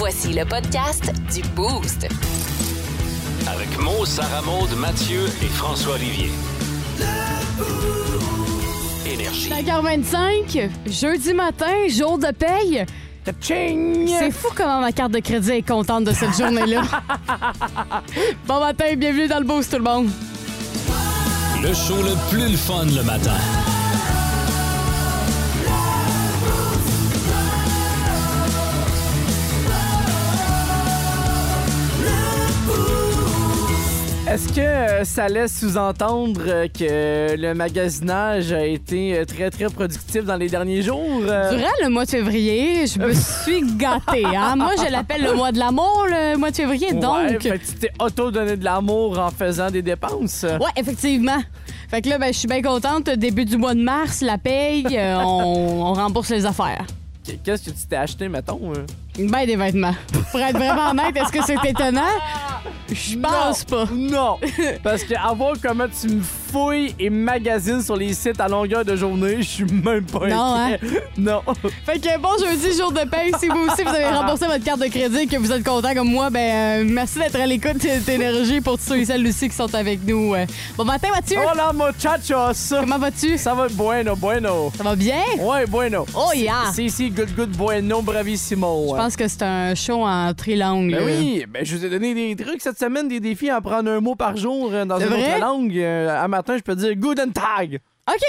Voici le podcast du Boost. Avec Mo, Sarah Maud, Mathieu et François Olivier. Énergie. 5h25, jeudi matin, jour de paye. C'est fou comment ma carte de crédit est contente de cette journée-là. bon matin, bienvenue dans le boost tout le monde. Le show le plus le fun le matin. Est-ce que euh, ça laisse sous-entendre euh, que le magasinage a été euh, très, très productif dans les derniers jours? Euh, Durant le mois de février, je me suis gâtée. Hein? Moi, je l'appelle le mois de l'amour, le mois de février. ouais, Donc, fait que tu t'es auto-donné de l'amour en faisant des dépenses. ouais, effectivement. Fait que là, ben, je suis bien contente. Début du mois de mars, la paye, euh, on, on rembourse les affaires. Qu'est-ce que tu t'es acheté, mettons? euh? Ben des vêtements. Pour être vraiment honnête, est-ce que c'est étonnant? Je pense pas. Non! Parce que à voir comment tu me fouilles et magasines sur les sites à longueur de journée, je suis même pas Non, hein? inquiet. Non. Fait que bon jeudi, jour de paye. Si vous aussi vous avez remboursé votre carte de crédit et que vous êtes content comme moi, ben euh, merci d'être à l'écoute d'énergie pour tous ceux et celles aussi qui sont avec nous. euh. Bon matin Mathieu, Hola, muchachos! comment vas-tu? Ça va bueno, bueno. Ça va bien? Ouais, bueno. Oh yeah! C'est ici, good, good, bueno, bravissimo. Je pense que c'est un show en trilangue. Ben là. oui, ben je vous ai donné des trucs cette semaine, des défis à apprendre un mot par jour euh, dans C'est une vrai? autre langue. Euh, à matin, je peux dire Guten Tag. OK!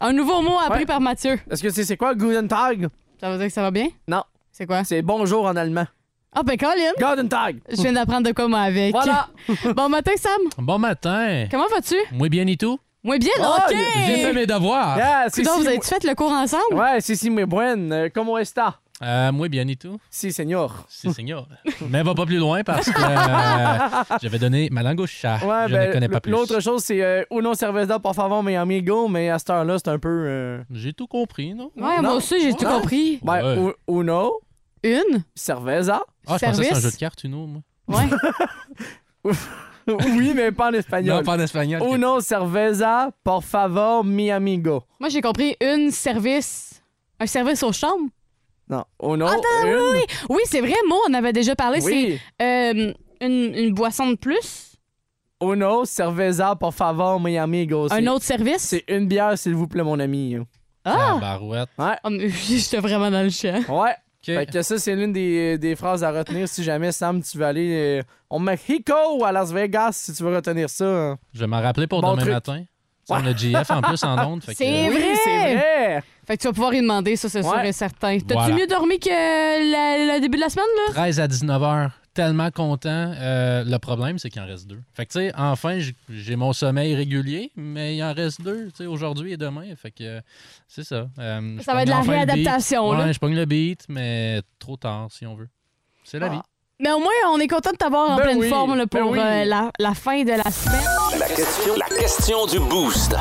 Un nouveau mot appris Ouais. par Mathieu. Est-ce que c'est c'est quoi Guten Tag? Ça veut dire que ça va bien? Non, C'est quoi? c'est bonjour en allemand. Ah ben Colin! Guten Tag. Je viens d'apprendre de quoi moi avec. Voilà. Bon matin Sam, Bon matin. comment vas-tu? Moi bien et tout? Moi bien, Oh, OK! J'ai fait mes devoirs. Yeah, Coudonc, si, vous avez-tu fait le cours ensemble? Ouais, si, si, muy buen. Euh, ¿Cómo está? Euh, moi bien et tout? Si, señor. Si, seigneur. Mais va pas plus loin parce que euh, j'avais donné ma langue au chat. Ouais, Je ben, ne connais pas plus. L'autre chose, c'est euh, Uno cerveza, por favor, mi amigo, mais à cette heure-là, c'est un peu. euh, J'ai tout compris, non? Ouais, Non. moi aussi, j'ai tout compris. Ben, Ouais. Uno Une? cerveza. Ah, je pensais que c'était un jeu de cartes, Uno, moi. Ouais. oui, mais pas en espagnol. Non, pas en espagnol. Uno cerveza, por favor, mi amigo. Moi, j'ai compris une service. Un service aux chambres? Non, Uno. Attends, une. oui, oui. Oui, c'est vrai, moi, on avait déjà parlé. Oui. C'est euh, une, une boisson de plus? Uno cerveza, por favor, mi amigo. Un C'est- autre service? C'est une bière, s'il vous plaît, mon ami. Ah! Barouette. Ouais. Oh, mais J'étais vraiment dans le champ. Ouais. OK. Fait que ça, c'est l'une des, des phrases à retenir si jamais, Sam, tu veux aller euh, au Mexico ou à Las Vegas, si tu veux retenir ça. hein. Je vais m'en rappeler pour Bon demain truc. matin. Sais, On a GF en plus en ondes. fait que- C'est Oui, vrai! c'est vrai! Fait que tu vas pouvoir y demander, ça, c'est sûr Ouais. et certain. T'as-tu Voilà. mieux dormi que la- le début de la semaine, là? 13 à 19 heures. Tellement content. Euh, le problème, c'est qu'il en reste deux. Fait que, tu sais, enfin, j'ai mon sommeil régulier, mais il en reste deux, tu sais, aujourd'hui et demain. Fait que, euh, c'est ça. Euh, Ça va être de la enfin réadaptation, là. Ouais, je pogne le beat, mais trop tard, si on veut. C'est la Ah. vie. Mais au moins, on est content de t'avoir en Ben pleine oui, forme là, ben pour oui. euh, la, la fin de la semaine. La question, la question du boost.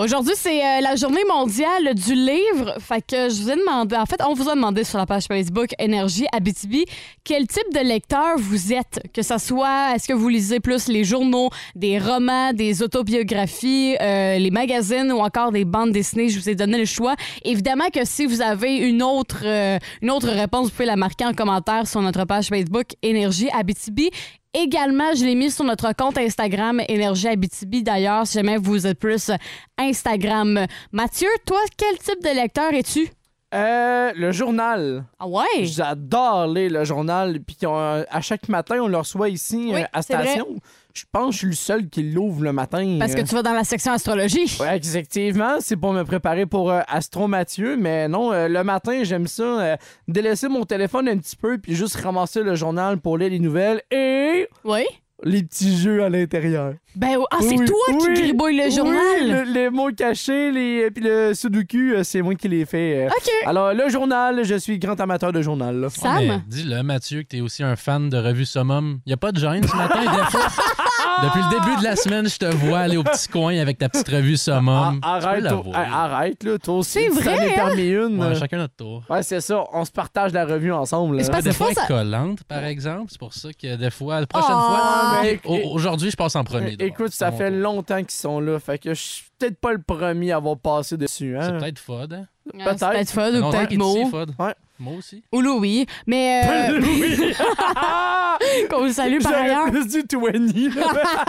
Aujourd'hui, c'est euh, la journée mondiale du livre. Fait que je vous ai demandé, en fait, on vous a demandé sur la page Facebook Énergie Abitibi quel type de lecteur vous êtes? Que ce soit, est-ce que vous lisez plus les journaux, des romans, des autobiographies, euh, les magazines ou encore des bandes dessinées? Je vous ai donné le choix. Évidemment que si vous avez une autre, euh, une autre réponse, vous pouvez la marquer en commentaire sur notre page Facebook Énergie Abitibi. Également, je l'ai mis sur notre compte Instagram Énergie Abitibi. D'ailleurs, si jamais vous êtes plus Instagram. Mathieu, toi, quel type de lecteur es-tu? Euh, le journal. Ah ouais? J'adore lire le journal. Puis à chaque matin, on le reçoit ici Oui, euh, à vrai. Je pense que je suis le seul qui l'ouvre le matin. Parce que euh. tu vas dans la section astrologie. Ouais, effectivement, c'est pour me préparer pour euh, Astro Mathieu, mais non, euh, le matin, j'aime ça, euh, délaisser mon téléphone un petit peu, puis juste ramasser le journal pour lire les nouvelles et Oui? les petits jeux à l'intérieur. Ben, ah, c'est Oui, toi qui oui, gribouille le oui, journal? le- les mots cachés, les, puis le sudoku, euh, c'est moi qui les fais. euh. OK. Alors, le journal, je suis grand amateur de journal. là. Sam? Mais Dis-le, Mathieu, que t'es aussi un fan de revue Summum. Y a pas de gêne ce matin, des fois? Depuis le début de la semaine, je te vois aller au petit coin avec ta petite revue Summum. Ah, Tu peux arrête, toi- ah, arrête, là, toi aussi. C'est vrai, t'en hein? permis une. Ouais, chacun notre tour. Ouais, c'est ça, on se partage la revue ensemble. Là. c'est parce des que fois, ça- collante, par exemple. C'est pour ça que des fois, la prochaine Ah, fois, mais- aujourd'hui, je passe en premier. Écoute, ça fait tour. longtemps qu'ils sont là, fait que je suis peut-être pas le premier à avoir passé dessus. C'est Hein? peut-être Fod. Hein? Ah, C'est peut-être. peut-être Fod ou peut-être Mo. Ouais. Moi aussi. Ou Louis. Mais. euh, qu'on le salue par ailleurs. J'aurais plus du 20. là.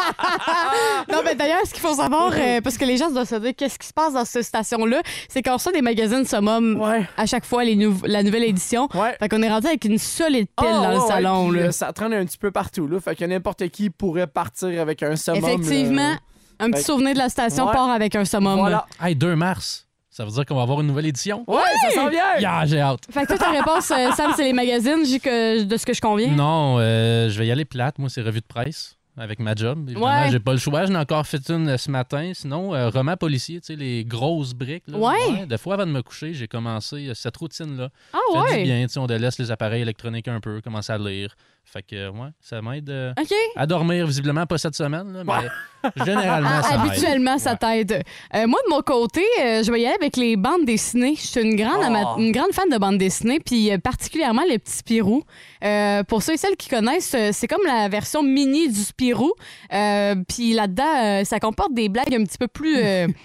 Non, mais d'ailleurs, ce qu'il faut savoir, euh, parce que les gens doivent se dire qu'est-ce qui se passe dans cette station-là, c'est qu'on reçoit des magazines Summum ouais. à chaque fois, les nou- la nouvelle édition. Ouais. Fait qu'on est rendu avec une solide pile Ah, dans le ouais, salon. puis, là. euh, ça traîne un petit peu partout. Là. Fait que n'importe qui pourrait partir avec un summum. là. Effectivement, un petit Fait- souvenir de la station Ouais. part avec un summum. Voilà. Hey, 2 mars. Ça veut dire qu'on va avoir une nouvelle édition? Ouais, ça s'en vient. Yeah, j'ai hâte. Fait que toi, ta réponse, euh, Sam, c'est les magazines, j'ai que, de ce que je conviens. Non, euh, je vais y aller plate. Moi, c'est revue de presse avec ma job. Évidemment, Ouais. j'ai pas le choix. J'en ai encore fait une euh, ce matin. Sinon, euh, roman policier, tu sais, les grosses briques. là. Ouais. Des fois, avant de me coucher, j'ai commencé euh, cette routine-là. Ah Ça fait du ouais? bien, tu sais, on délaisse les appareils électroniques un peu, commence à lire. Fait que, euh, ouais, ça m'aide euh, à dormir, visiblement pas cette semaine, là, mais généralement, Ah, ça habituellement, ça Ouais. t'aide. Euh, moi, de mon côté, euh, je vais y aller avec les bandes dessinées. Je suis une grande, Oh. ama- une grande fan de bandes dessinées, puis euh, particulièrement les petits Spirou. Euh, pour ceux et celles qui connaissent, euh, c'est comme la version mini du Spirou. Euh, puis là-dedans, euh, ça comporte des blagues un petit peu plus...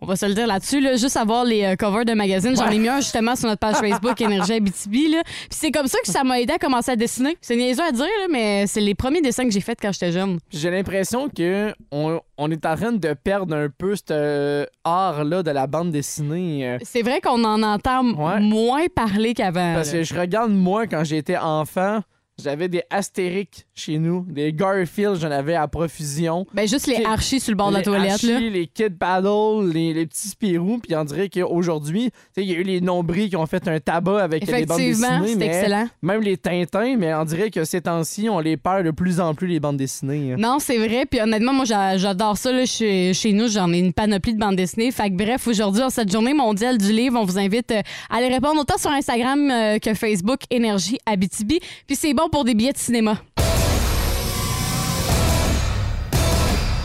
on va se le dire là-dessus. Là, juste avoir les euh, covers de magazines. J'en ai mis un justement sur notre page Facebook Énergie Abitibi. Là. Puis c'est comme ça que ça m'a aidé à commencer à dessiner. C'est niaiseux à dire, là, mais c'est les premiers dessins que j'ai faits quand j'étais jeune. J'ai l'impression que on, on est en train de perdre un peu cet euh, art-là de la bande dessinée. euh, C'est vrai qu'on en entend Ouais. moins parler qu'avant. parce là. que je regarde, moi, quand j'étais enfant, j'avais des Astérix chez nous, des Garfield, j'en avais à profusion. Ben, juste les archis sur le bord de la les toilette. Archie, Là. les Kid Paddle, les, les petits Spirou, puis on dirait qu'aujourd'hui, il y a eu les nombris qui ont fait un tabac avec les bandes Effectivement, dessinées, c'est excellent. même les Tintins, mais on dirait que ces temps-ci, on les perd de plus en plus, les bandes dessinées. hein. Non, c'est vrai. Puis honnêtement, moi, j'a- j'adore ça. Là, chez, chez nous, j'en ai une panoplie de bandes dessinées. Fait que bref, aujourd'hui, en cette journée mondiale du livre, on vous invite euh, à aller répondre autant sur Instagram euh, que Facebook, Énergie Abitibi. Puis c'est bon pour des billets de cinéma.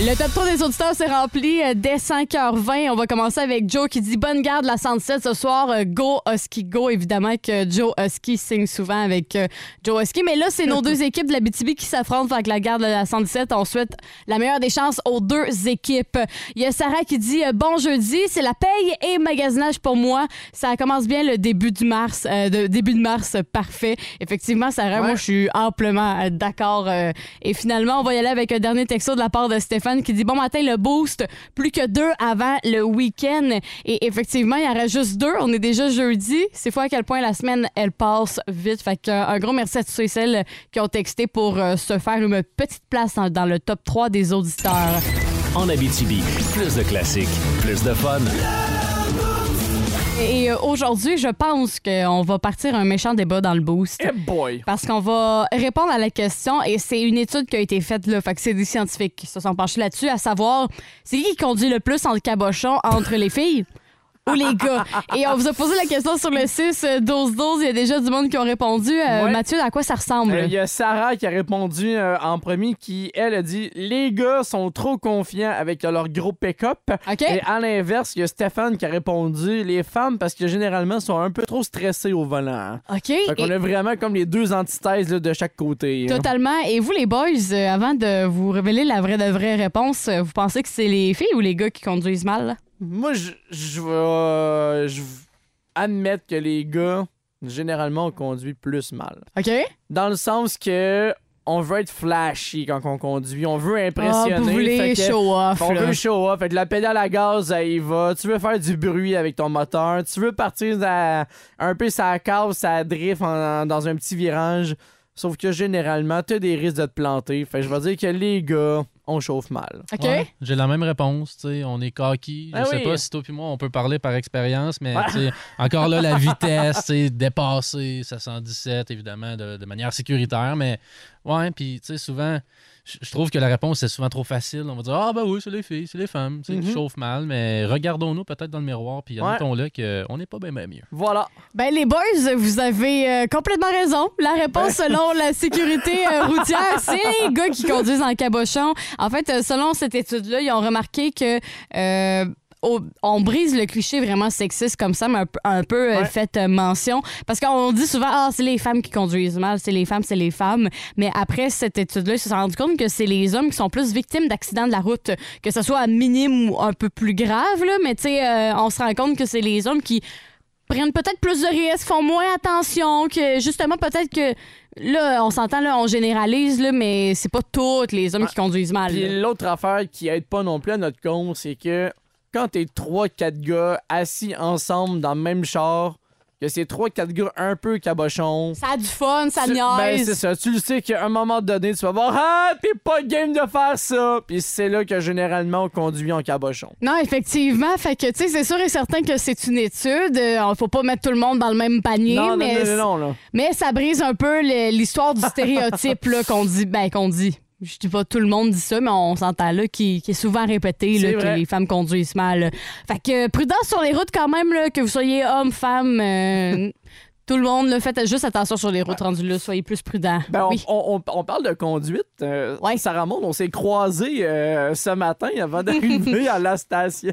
Le top 3 des auditeurs s'est rempli euh, dès 5h20. On va commencer avec Joe qui dit Bonne garde la 107 ce soir. Euh, Go Husky Go. Évidemment que Joe Husky signe souvent avec euh, Joe Husky. Mais là, c'est nos deux équipes de la BTB qui s'affrontent avec la garde de la 117. On souhaite la meilleure des chances aux deux équipes. Il y a Sarah qui dit Bon jeudi, c'est la paye et magasinage pour moi. Ça commence bien le début du mars. euh, de, début de mars, parfait. Effectivement, Sarah, Ouais. moi, je suis amplement d'accord. euh, et finalement, on va y aller avec un dernier texto de la part de Stéphane qui dit Bon matin, le boost, plus que deux avant le week-end. Et effectivement, il y en juste deux. On est déjà jeudi. C'est fou à quel point la semaine, elle passe vite. Fait que, euh, un gros merci à tous ceux et celles qui ont texté pour euh, se faire une petite place dans, dans le top 3 des auditeurs. En Abitibi, plus de classiques, plus de fun. Et euh, aujourd'hui, je pense qu'on va partir un méchant débat dans le boost. Eh boy! Parce qu'on va répondre à la question, et c'est une étude qui a été faite là, fait que c'est des scientifiques qui se sont penchés là-dessus, à savoir, c'est qui qui conduit le plus en cabochon entre les filles? Ou les gars? Et on vous a posé la question sur le 6-12-12, il y a déjà du monde qui ont répondu. Euh, Ouais. Mathieu, à quoi ça ressemble? Euh, Il y a Sarah qui a répondu euh, en premier, qui, elle, a dit Les gars sont trop confiants avec leur gros pick-up. OK? Et à l'inverse, il y a Stéphane qui a répondu Les femmes, parce que généralement, sont un peu trop stressées au volant. hein. OK. Fait qu'on Et- a vraiment comme les deux antithèses là, de chaque côté. hein. Totalement. Et vous, les boys, euh, avant de vous révéler la vraie de vraie réponse, euh, vous pensez que c'est les filles ou les gars qui conduisent mal? là? Moi, je je vais euh, je admettre que les gars, généralement, on conduit plus mal. OK? Dans le sens que on veut être flashy quand on conduit, on veut impressionner. Ah, vous voulez fait que- show off. On là. veut show off. Fait que la pédale à gaz, ça y va. Tu veux faire du bruit avec ton moteur. Tu veux partir à- un peu ça cave, ça drift en- dans un petit virage. Sauf que généralement, t'as des risques de te planter. Fait que je vais dire que les gars, on chauffe mal. OK? Ouais, J'ai la même réponse, tu sais, on est cocky. Je Ah sais oui. pas si toi puis moi on peut parler par expérience, mais Ouais. tu sais, encore là la vitesse, tu sais, dépasser ça 117 évidemment de, de manière sécuritaire, mais ouais, puis tu sais souvent je je trouve que la réponse est souvent trop facile. On va dire ah ben oui c'est les filles, c'est les femmes, tu sais, qui Mhm. chauffent mal, mais regardons-nous peut-être dans le miroir puis Ouais. admettons-le qu'on n'est pas bien mieux. Voilà. Ben les boys, vous avez euh, complètement raison. La réponse selon la sécurité euh, routière, c'est les gars qui conduisent en cabochon. En fait, euh, selon cette étude-là, ils ont remarqué que euh, on brise le cliché vraiment sexiste comme ça, mais un, peu- un peu euh, Ouais. fait mention. Parce qu'on dit souvent, ah, c'est les femmes qui conduisent mal, c'est les femmes, c'est les femmes. Mais après cette étude-là, ils se sont rendus compte que c'est les hommes qui sont plus victimes d'accidents de la route, que ce soit minime ou un peu plus grave, là. Mais tu sais, euh, on se rend compte que c'est les hommes qui prennent peut-être plus de risques, font moins attention, que justement, peut-être que là, on s'entend, là, on généralise, là, mais c'est pas tous les hommes qui conduisent mal. Puis l'autre affaire qui aide pas non plus à notre compte, c'est que quand t'es 3-4 gars assis ensemble dans le même char, que c'est 3-4 gars un peu cabochons. Ça a du fun, ça tu- Ben, c'est ça. Tu le sais qu'à un moment donné, tu vas voir Ah, t'es pas game de faire ça. Puis c'est là que généralement on conduit en cabochon. Non, effectivement. Fait que, tu sais, c'est sûr et certain que c'est une étude. Euh, faut pas mettre tout le monde dans le même panier, non, non, mais, non, non, là. mais ça brise un peu l'histoire du stéréotype là, qu'on dit. Ben, qu'on dit. Je dis pas tout le monde dit ça, mais on s'entend là, qui, qui est souvent répété là, que les femmes conduisent mal. Fait que prudence sur les routes quand même, là, que vous soyez homme, femme, euh, tout le monde, là, faites juste attention sur les routes rendues là, soyez plus prudents. Ben, on, oui. on- on- on parle de conduite. Euh, Ouais. Sarah Maud, on s'est croisés euh, ce matin avant d'arriver à la station.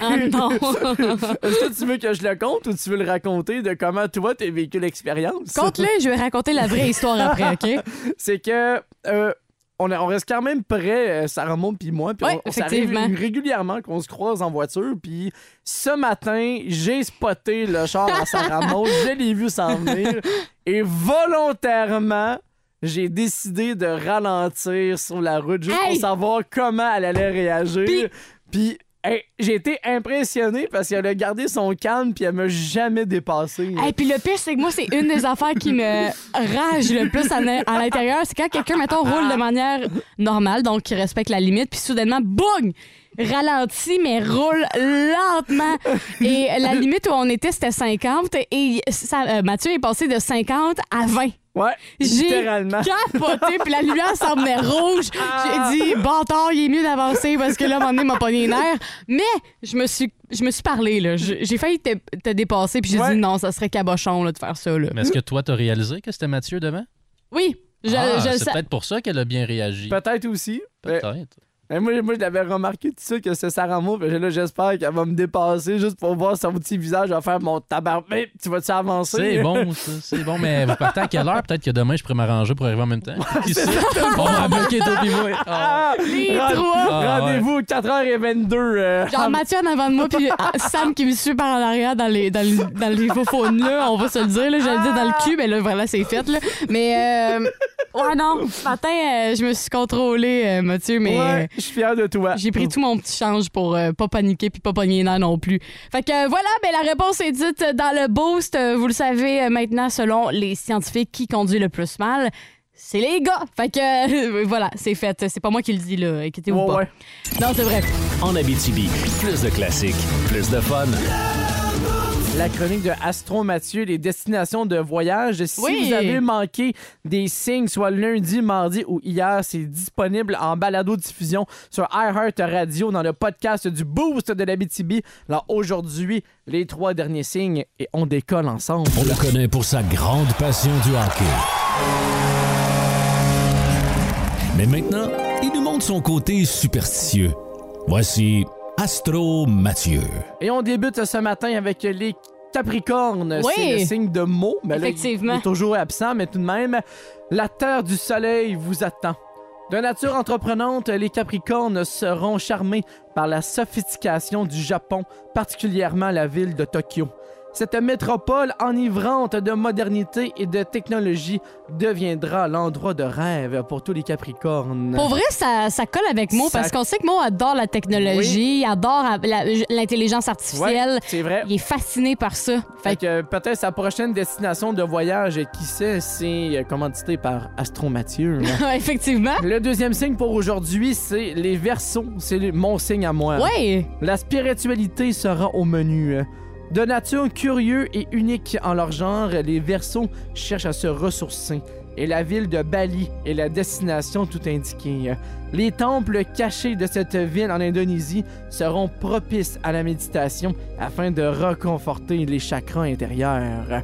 Ah non. Est-ce que tu veux que je le compte ou tu veux le raconter de comment toi t'as vécu l'expérience? Compte-le, je vais raconter la vraie histoire après, OK? C'est que euh, on, reste quand même près, euh, Sarah Maud puis moi, puis Ouais, on, on s'arrive régulièrement qu'on se croise en voiture, puis ce matin, j'ai spoté le char à Sarah Maud, je l'ai vu s'en venir, et volontairement, j'ai décidé de ralentir sur la route juste Hey! pour savoir comment elle allait réagir. Puis j'ai été impressionné parce qu'elle a gardé son calme puis elle m'a jamais dépassé. Et puis le pire, c'est que moi, c'est une des affaires qui me rage le plus à l'intérieur. C'est quand quelqu'un, mettons, roule de manière normale, donc qui respecte la limite, puis soudainement, boum! Ralentit, mais roule lentement. Et la limite où on était, c'était 50. Et ça, euh, Mathieu est passé de 50 à 20. Ouais, J'ai capoté, puis la lumière semblait rouge. J'ai dit, bâtard, il est mieux d'avancer parce que là, à un moment donné, il m'a pogné les nerfs. Mais je me suis, je me suis parlé, là. J'ai failli te, te dépasser, puis j'ai Ouais. dit, non, ça serait cabochon, là, de faire ça, là. Mais est-ce que toi, t'as réalisé que c'était Mathieu devant? Oui, je, Ah, c'est peut-être pour ça qu'elle a bien réagi. Peut-être aussi. Mais- Peut-être. Mais moi, moi, je l'avais remarqué tout ça que c'est Sarah Maud. puis Là, j'espère qu'elle va me dépasser juste pour voir son petit visage. va faire mon tabac. Mais tu vas-tu avancer? C'est bon, ça, c'est bon. Mais vous partez à quelle heure? Peut-être que demain, je pourrais m'arranger pour arriver en même temps. Qui sait? On va bloquer moi. Ah. Ah! Les Rend- trois. Ah, Rendez-vous 4h22. euh, Genre Mathieu en avant de moi, puis ah, Sam qui me suit par en arrière dans les, dans les, dans les faux faunes, là, on va se le dire, là, j'allais dire dans le cul, mais là, voilà, c'est fait, là. Mais, euh, ouais, non, ce matin, euh, je me suis contrôlée, euh, Mathieu, mais Ouais, je suis fier de toi. j'ai pris tout mon petit change pour euh, pas paniquer puis pas pogner nerfs non plus. Fait que euh, voilà, ben, la réponse est dite dans le boost. Vous le savez euh, maintenant, selon les scientifiques, qui conduit le plus mal? C'est les gars! Fait que euh, voilà, c'est fait. C'est pas moi qui le dis, là. Inquiétez-vous pas. ouais. Non, c'est vrai. En Abitibi, plus de classiques, plus de fun. La chronique de Astro Mathieu, les destinations de voyage. Si Oui. vous avez manqué des signes, soit lundi, mardi ou hier, c'est disponible en balado-diffusion sur iHeart Radio dans le podcast du Boost de la BTB. Alors aujourd'hui, les trois derniers signes et on décolle ensemble. On le connaît pour sa grande passion du hockey. Mais maintenant, il nous montre son côté superstitieux. Voici Astro Mathieu. Et on débute ce matin avec les Capricornes. Oui. C'est le signe de mots. Mais là, il- Effectivement. il est toujours absent, mais tout de même, la terre du soleil vous attend. De nature entreprenante, les Capricornes seront charmés par la sophistication du Japon, particulièrement la ville de Tokyo. Cette métropole enivrante de modernité et de technologie deviendra l'endroit de rêve pour tous les Capricornes. Pour vrai, ça, ça colle avec Mo Ça- parce qu'on sait que Mo adore la technologie, il adore l'intelligence Ouais, artificielle. c'est vrai. Il est fasciné par ça. Fait Fait que peut-être sa prochaine destination de voyage, qui sait, c'est euh, commandité par Astro Mathieu. effectivement. Le deuxième signe pour aujourd'hui, c'est les Verseaux. C'est mon signe à moi. Ouais. La spiritualité sera au menu. De nature curieux et unique en leur genre, les Verseaux cherchent à se ressourcer. Et la ville de Bali est la destination tout indiquée. Les temples cachés de cette ville en Indonésie seront propices à la méditation afin de reconforter les chakras intérieurs.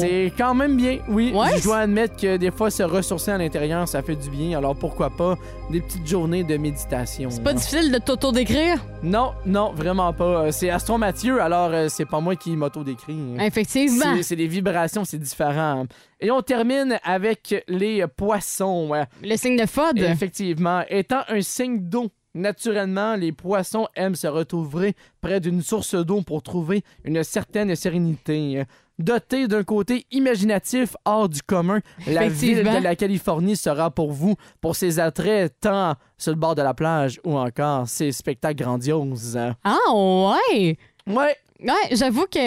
C'est quand même bien, oui. Ouais, Je dois admettre que des fois, se ressourcer à l'intérieur, ça fait du bien. Alors pourquoi pas des petites journées de méditation. C'est pas difficile de t'auto-décrire? Non, non, vraiment pas. Euh, C'est Astron Mathieu, alors euh, c'est pas moi qui m'auto-décris. Effectivement. C'est- des vibrations, c'est différent. Et on termine avec les poissons. Le signe de FOD. Effectivement, étant un signe d'eau, naturellement, les poissons aiment se retrouver près d'une source d'eau pour trouver une certaine sérénité. Doté d'un côté imaginatif hors du commun, la ville de la Californie sera pour vous, pour ses attraits tant sur le bord de la plage ou encore ses spectacles grandioses. Ah, ouais! Ouais, Ouais, j'avoue que,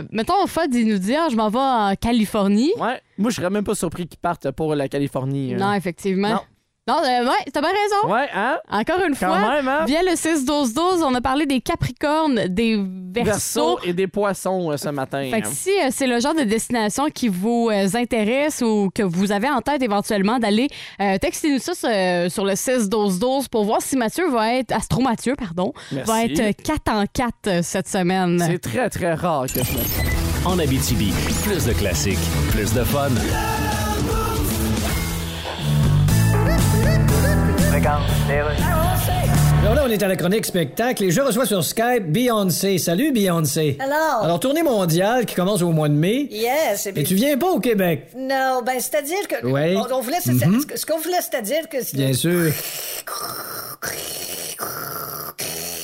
euh, mettons, FOD, il nous dit, ah, je m'en vais en Californie. ouais. Moi, je serais même pas surpris qu'ils partent pour la Californie. Non, effectivement. Non. Non, euh, ouais, t'as bien raison. Ouais, hein? Encore une Quand fois, même, hein? via le 6-12-12, on a parlé des Capricornes, des Verseaux. Verseau et des poissons euh, ce matin. Fait que si euh, c'est le genre de destination qui vous euh, intéresse ou que vous avez en tête éventuellement d'aller, euh, textez-nous ça sur, sur le 6-12-12 pour voir si Mathieu va être, Astro Mathieu, pardon, Merci. va être 4 en 4 euh, cette semaine. C'est très, très rare que je En Abitibi, plus de classiques, plus de fun. Alors là, on est à la chronique spectacle et je reçois sur Skype Beyoncé. Salut Beyoncé. Alors? Alors, tournée mondiale qui commence au mois de mai. Yes. et puis- tu viens pas au Québec. Non, ben, c'est-à-dire que. Ouais. On, on voulait. Mhm. Ce qu'on voulait, c'est-à-dire que. Bien sûr.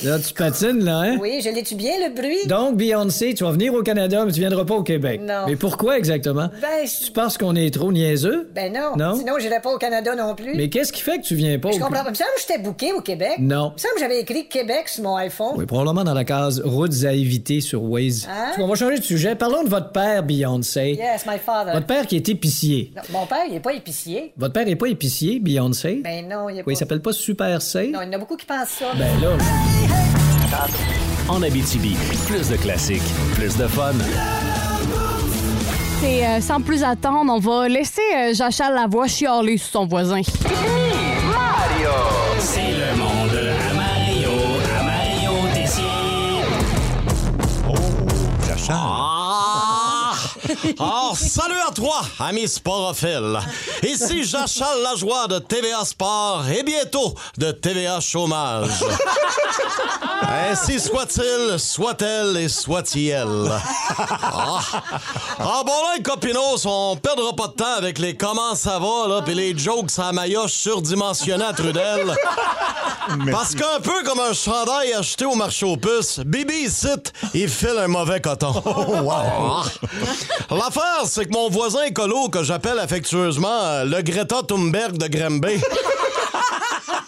Là, tu patines, là, hein? Oui, je l'ai-tu bien, le bruit? Donc, Beyoncé, tu vas venir au Canada, mais tu viendras pas au Québec. Non. Mais pourquoi exactement? Ben, Tu penses qu'on est trop niaiseux? ben non. Non? Sinon, j'irais pas au Canada non plus. Mais qu'est-ce qui fait que tu viens pas Je au comprends pas. Il me semble que j'étais booké au Québec. Non. Il me semble que j'avais écrit Québec sur mon iPhone. Oui, probablement dans la case routes à éviter sur Waze. Hein? On va changer de sujet. Parlons de votre père, Beyoncé. Yes, my father. Votre père qui est épicier. Non, mon père, il est pas épicier. Votre père est pas épicier, Beyoncé? Ben non, il est Oui, il pas. s'appelle pas Super C? Non, il y en a beaucoup qui pensent ça. Ben là, En Abitibi, plus de classiques, plus de fun. Et euh, sans plus attendre, on va laisser euh, Jachal la voix chialer sur son voisin. C'est le monde à Mario, à Mario Tessier. Ah! Ah, salut à toi, ami sporophile. Ici Jachal Lajoie de TVA Sport et bientôt de TVA Chômage. Ainsi soit-il, soit-elle et soit-il. Ah, Ah, bon là, copinos, on perdra pas de temps avec les comment ça va, là, pis les jokes à maillotche surdimensionnés à Trudel. Parce qu'un peu comme un chandail acheté au marché aux puces, Bibi ici, il file un mauvais coton. Ah. L'affaire, c'est que mon voisin écolo, que j'appelle affectueusement euh, le Greta Thunberg de Granby,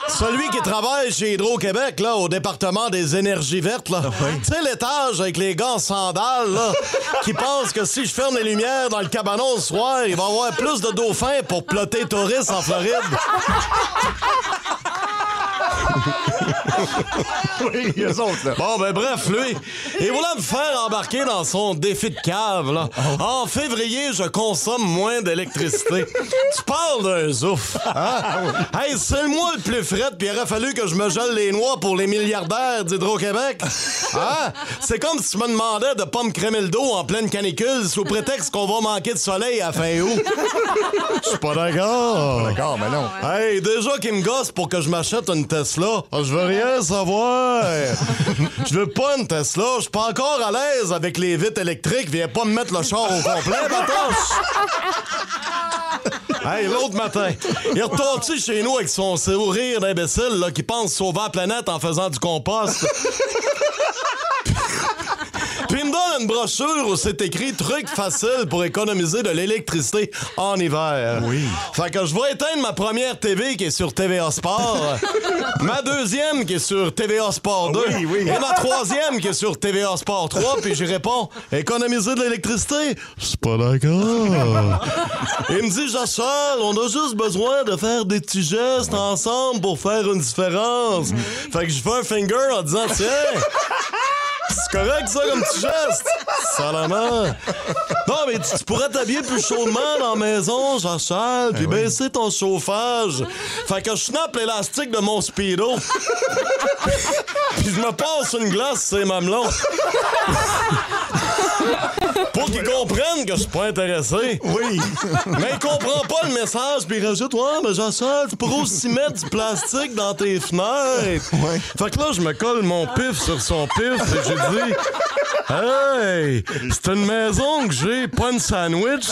celui qui travaille chez Hydro-Québec, là, au département des énergies vertes, là. Tu sais, l'étage avec les gants en sandales, là, qui pense que si je ferme les lumières dans le cabanon ce soir, il va y avoir plus de dauphins pour plotter touristes en Floride. Oui, eux autres, là. Bon, ben bref, lui, il voulait me faire embarquer dans son défi de cave, là. En février, je consomme moins d'électricité. Tu parles d'un zouf, hein? Hey, c'est le mois le plus fret, puis il aurait fallu que je me gèle les noix pour les milliardaires d'Hydro-Québec. Hein? C'est comme si tu me demandais de pas me crémer le dos en pleine canicule sous prétexte qu'on va manquer de soleil à fin août. Je suis pas d'accord. D'accord, mais non. Hey, déjà qu'il me gosse pour que je m'achète une Tesla. Ah, Je veux rien Je veux pas une Tesla. Je suis pas encore à l'aise avec les vitres électriques. Viens pas me mettre le char au complet, Batoche. Hey, l'autre matin, il est chez nous avec son sourire d'imbécile qui pense sauver la planète en faisant du compost? Puis il me donne une brochure où c'est écrit truc facile pour économiser de l'électricité en hiver. Oui. Fait que je vais éteindre ma première TV qui est sur TVA Sport, ma deuxième qui est sur TVA Sport 2 Oui, oui. et ma troisième qui est sur TVA Sport 3 puis j'y réponds économiser de l'électricité, je suis pas d'accord. Il me dit Jachal, on a juste besoin de faire des petits gestes ensemble pour faire une différence. Fait que je fais un finger en disant tiens c'est correct, ça, comme petit geste? Salamand. Non, mais tu, tu pourrais t'habiller plus chaudement dans la maison, Jean-Charles, puis baisser ton chauffage. Fait que je snappe l'élastique de mon speedo. puis je me passe une glace, c'est mamelon. Pour qu'ils comprennent que je suis pas intéressé. Oui. Mais il comprend pas le message, puis il rajoute Ouais, mais j'achète, tu pourrais aussi mettre du plastique dans tes fenêtres. Ouais. Fait que là, je me colle mon pif sur son pif, et j'ai dit Hey, c'est une maison que j'ai, pas une sandwich.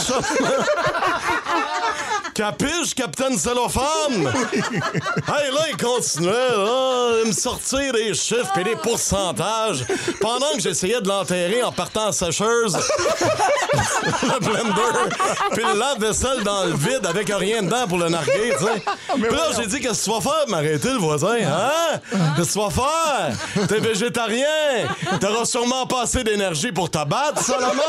Capiche, Capitaine Cellophane? hey, là, il continuait, là, de me sortir des chiffres et des pourcentages pendant que j'essayais de l'enterrer en partant en sécheuse. le blender, puis le lave-vaisselle dans le vide avec rien dedans pour le narguer, tu sais. Puis là, j'ai dit, qu'est-ce que tu vas faire? M'arrêter, le voisin, hein? Qu'est-ce que tu vas faire? T'es végétarien. T'auras sûrement pas assez d'énergie pour te battre, Salomon.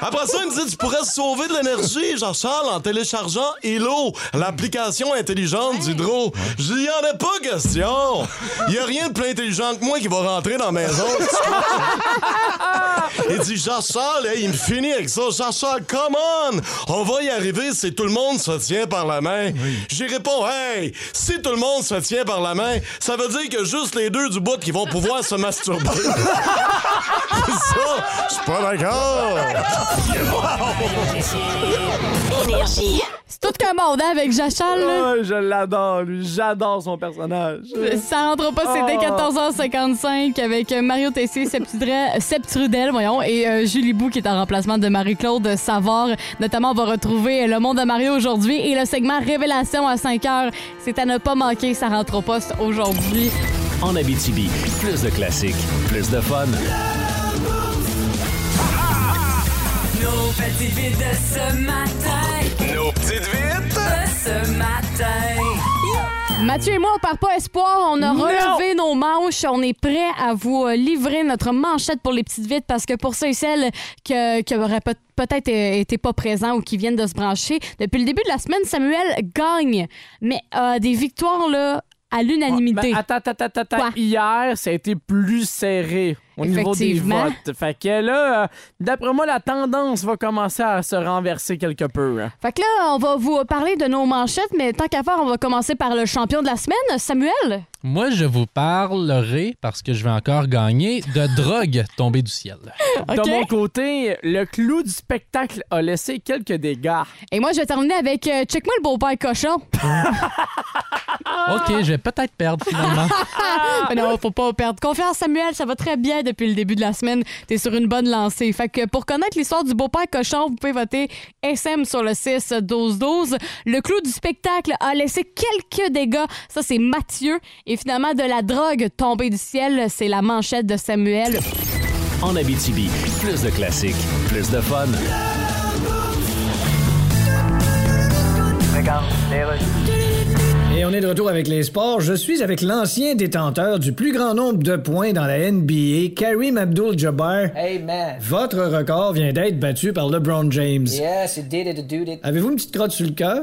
Après ça, il me dit, tu pourrais sauver de l'énergie, En téléchargeant Hilo, l'application intelligente d'Hydro. Je dis, y en a pas question. Y a rien de plus intelligent que moi qui va rentrer dans la maison. Il dit, Jean-Charles, hey, il me finit avec ça. Jean-Charles, come on! On va y arriver si tout le monde se tient par la main. J'y réponds, hey, si tout le monde se tient par la main, ça veut dire que juste les deux du bout qui vont pouvoir se masturber. ça, je suis pas d'accord. Énergie. C'est tout commandé avec Jachal, là. Oh, je l'adore, lui. J'adore son personnage. Ça rentre pas, c'était Oh. 14h55 avec Mario Tessier, Septudre- Septrudel, voyons, et euh, Julie Bou qui est en remplacement de Marie-Claude Savard. Notamment, on va retrouver le monde de Mario aujourd'hui et le segment Révélation à 5 h C'est à ne pas manquer, ça rentre au poste aujourd'hui. En Abitibi, plus de classiques, plus de fun. Petites vites de ce matin. Nos petites vites! De ce matin. Mathieu et moi, on perd pas espoir. On a relevé nos manches. On est prêt à vous euh, livrer notre manchette pour les petites vites parce que pour ceux et celles que- qui auraient peut- peut-être été pas présents ou qui viennent de se brancher, depuis le début de la semaine, Samuel gagne. Mais euh, des victoires là, à l'unanimité. Ben, attends, attends, attends, attends. Quoi? Hier, ça a été plus serré au niveau des votes. Fait que là, euh, d'après moi, la tendance va commencer à se renverser quelque peu. hein. Fait que là, on va vous parler de nos manchettes, mais tant qu'à faire, on va commencer par le champion de la semaine, Samuel. Moi, je vous parlerai, parce que je vais encore gagner, de drogue tombée du ciel. OK. De mon côté, le clou du spectacle a laissé quelques dégâts. Et moi, je vais terminer avec euh, Check-moi le beau-père cochon. OK, je vais peut-être perdre finalement. Mais non, faut pas perdre confiance, Samuel. Ça va très bien depuis le début de la semaine. T'es sur une bonne lancée. Fait que pour connaître l'histoire du beau-père cochon, vous pouvez voter SM sur le 6-12-12. Le clou du spectacle a laissé quelques dégâts. Ça, c'est Mathieu. Et finalement, de la drogue tombée du ciel, c'est la manchette de Samuel. En Abitibi, plus de classiques, plus de fun. Et on est de retour avec les sports. Je suis avec l'ancien détenteur du plus grand nombre de points dans la NBA, Karim Abdul-Jabbar. Hey, man. Votre record vient d'être battu par LeBron James. Yes, it did it, it did it. Avez-vous une petite crotte sur le cœur?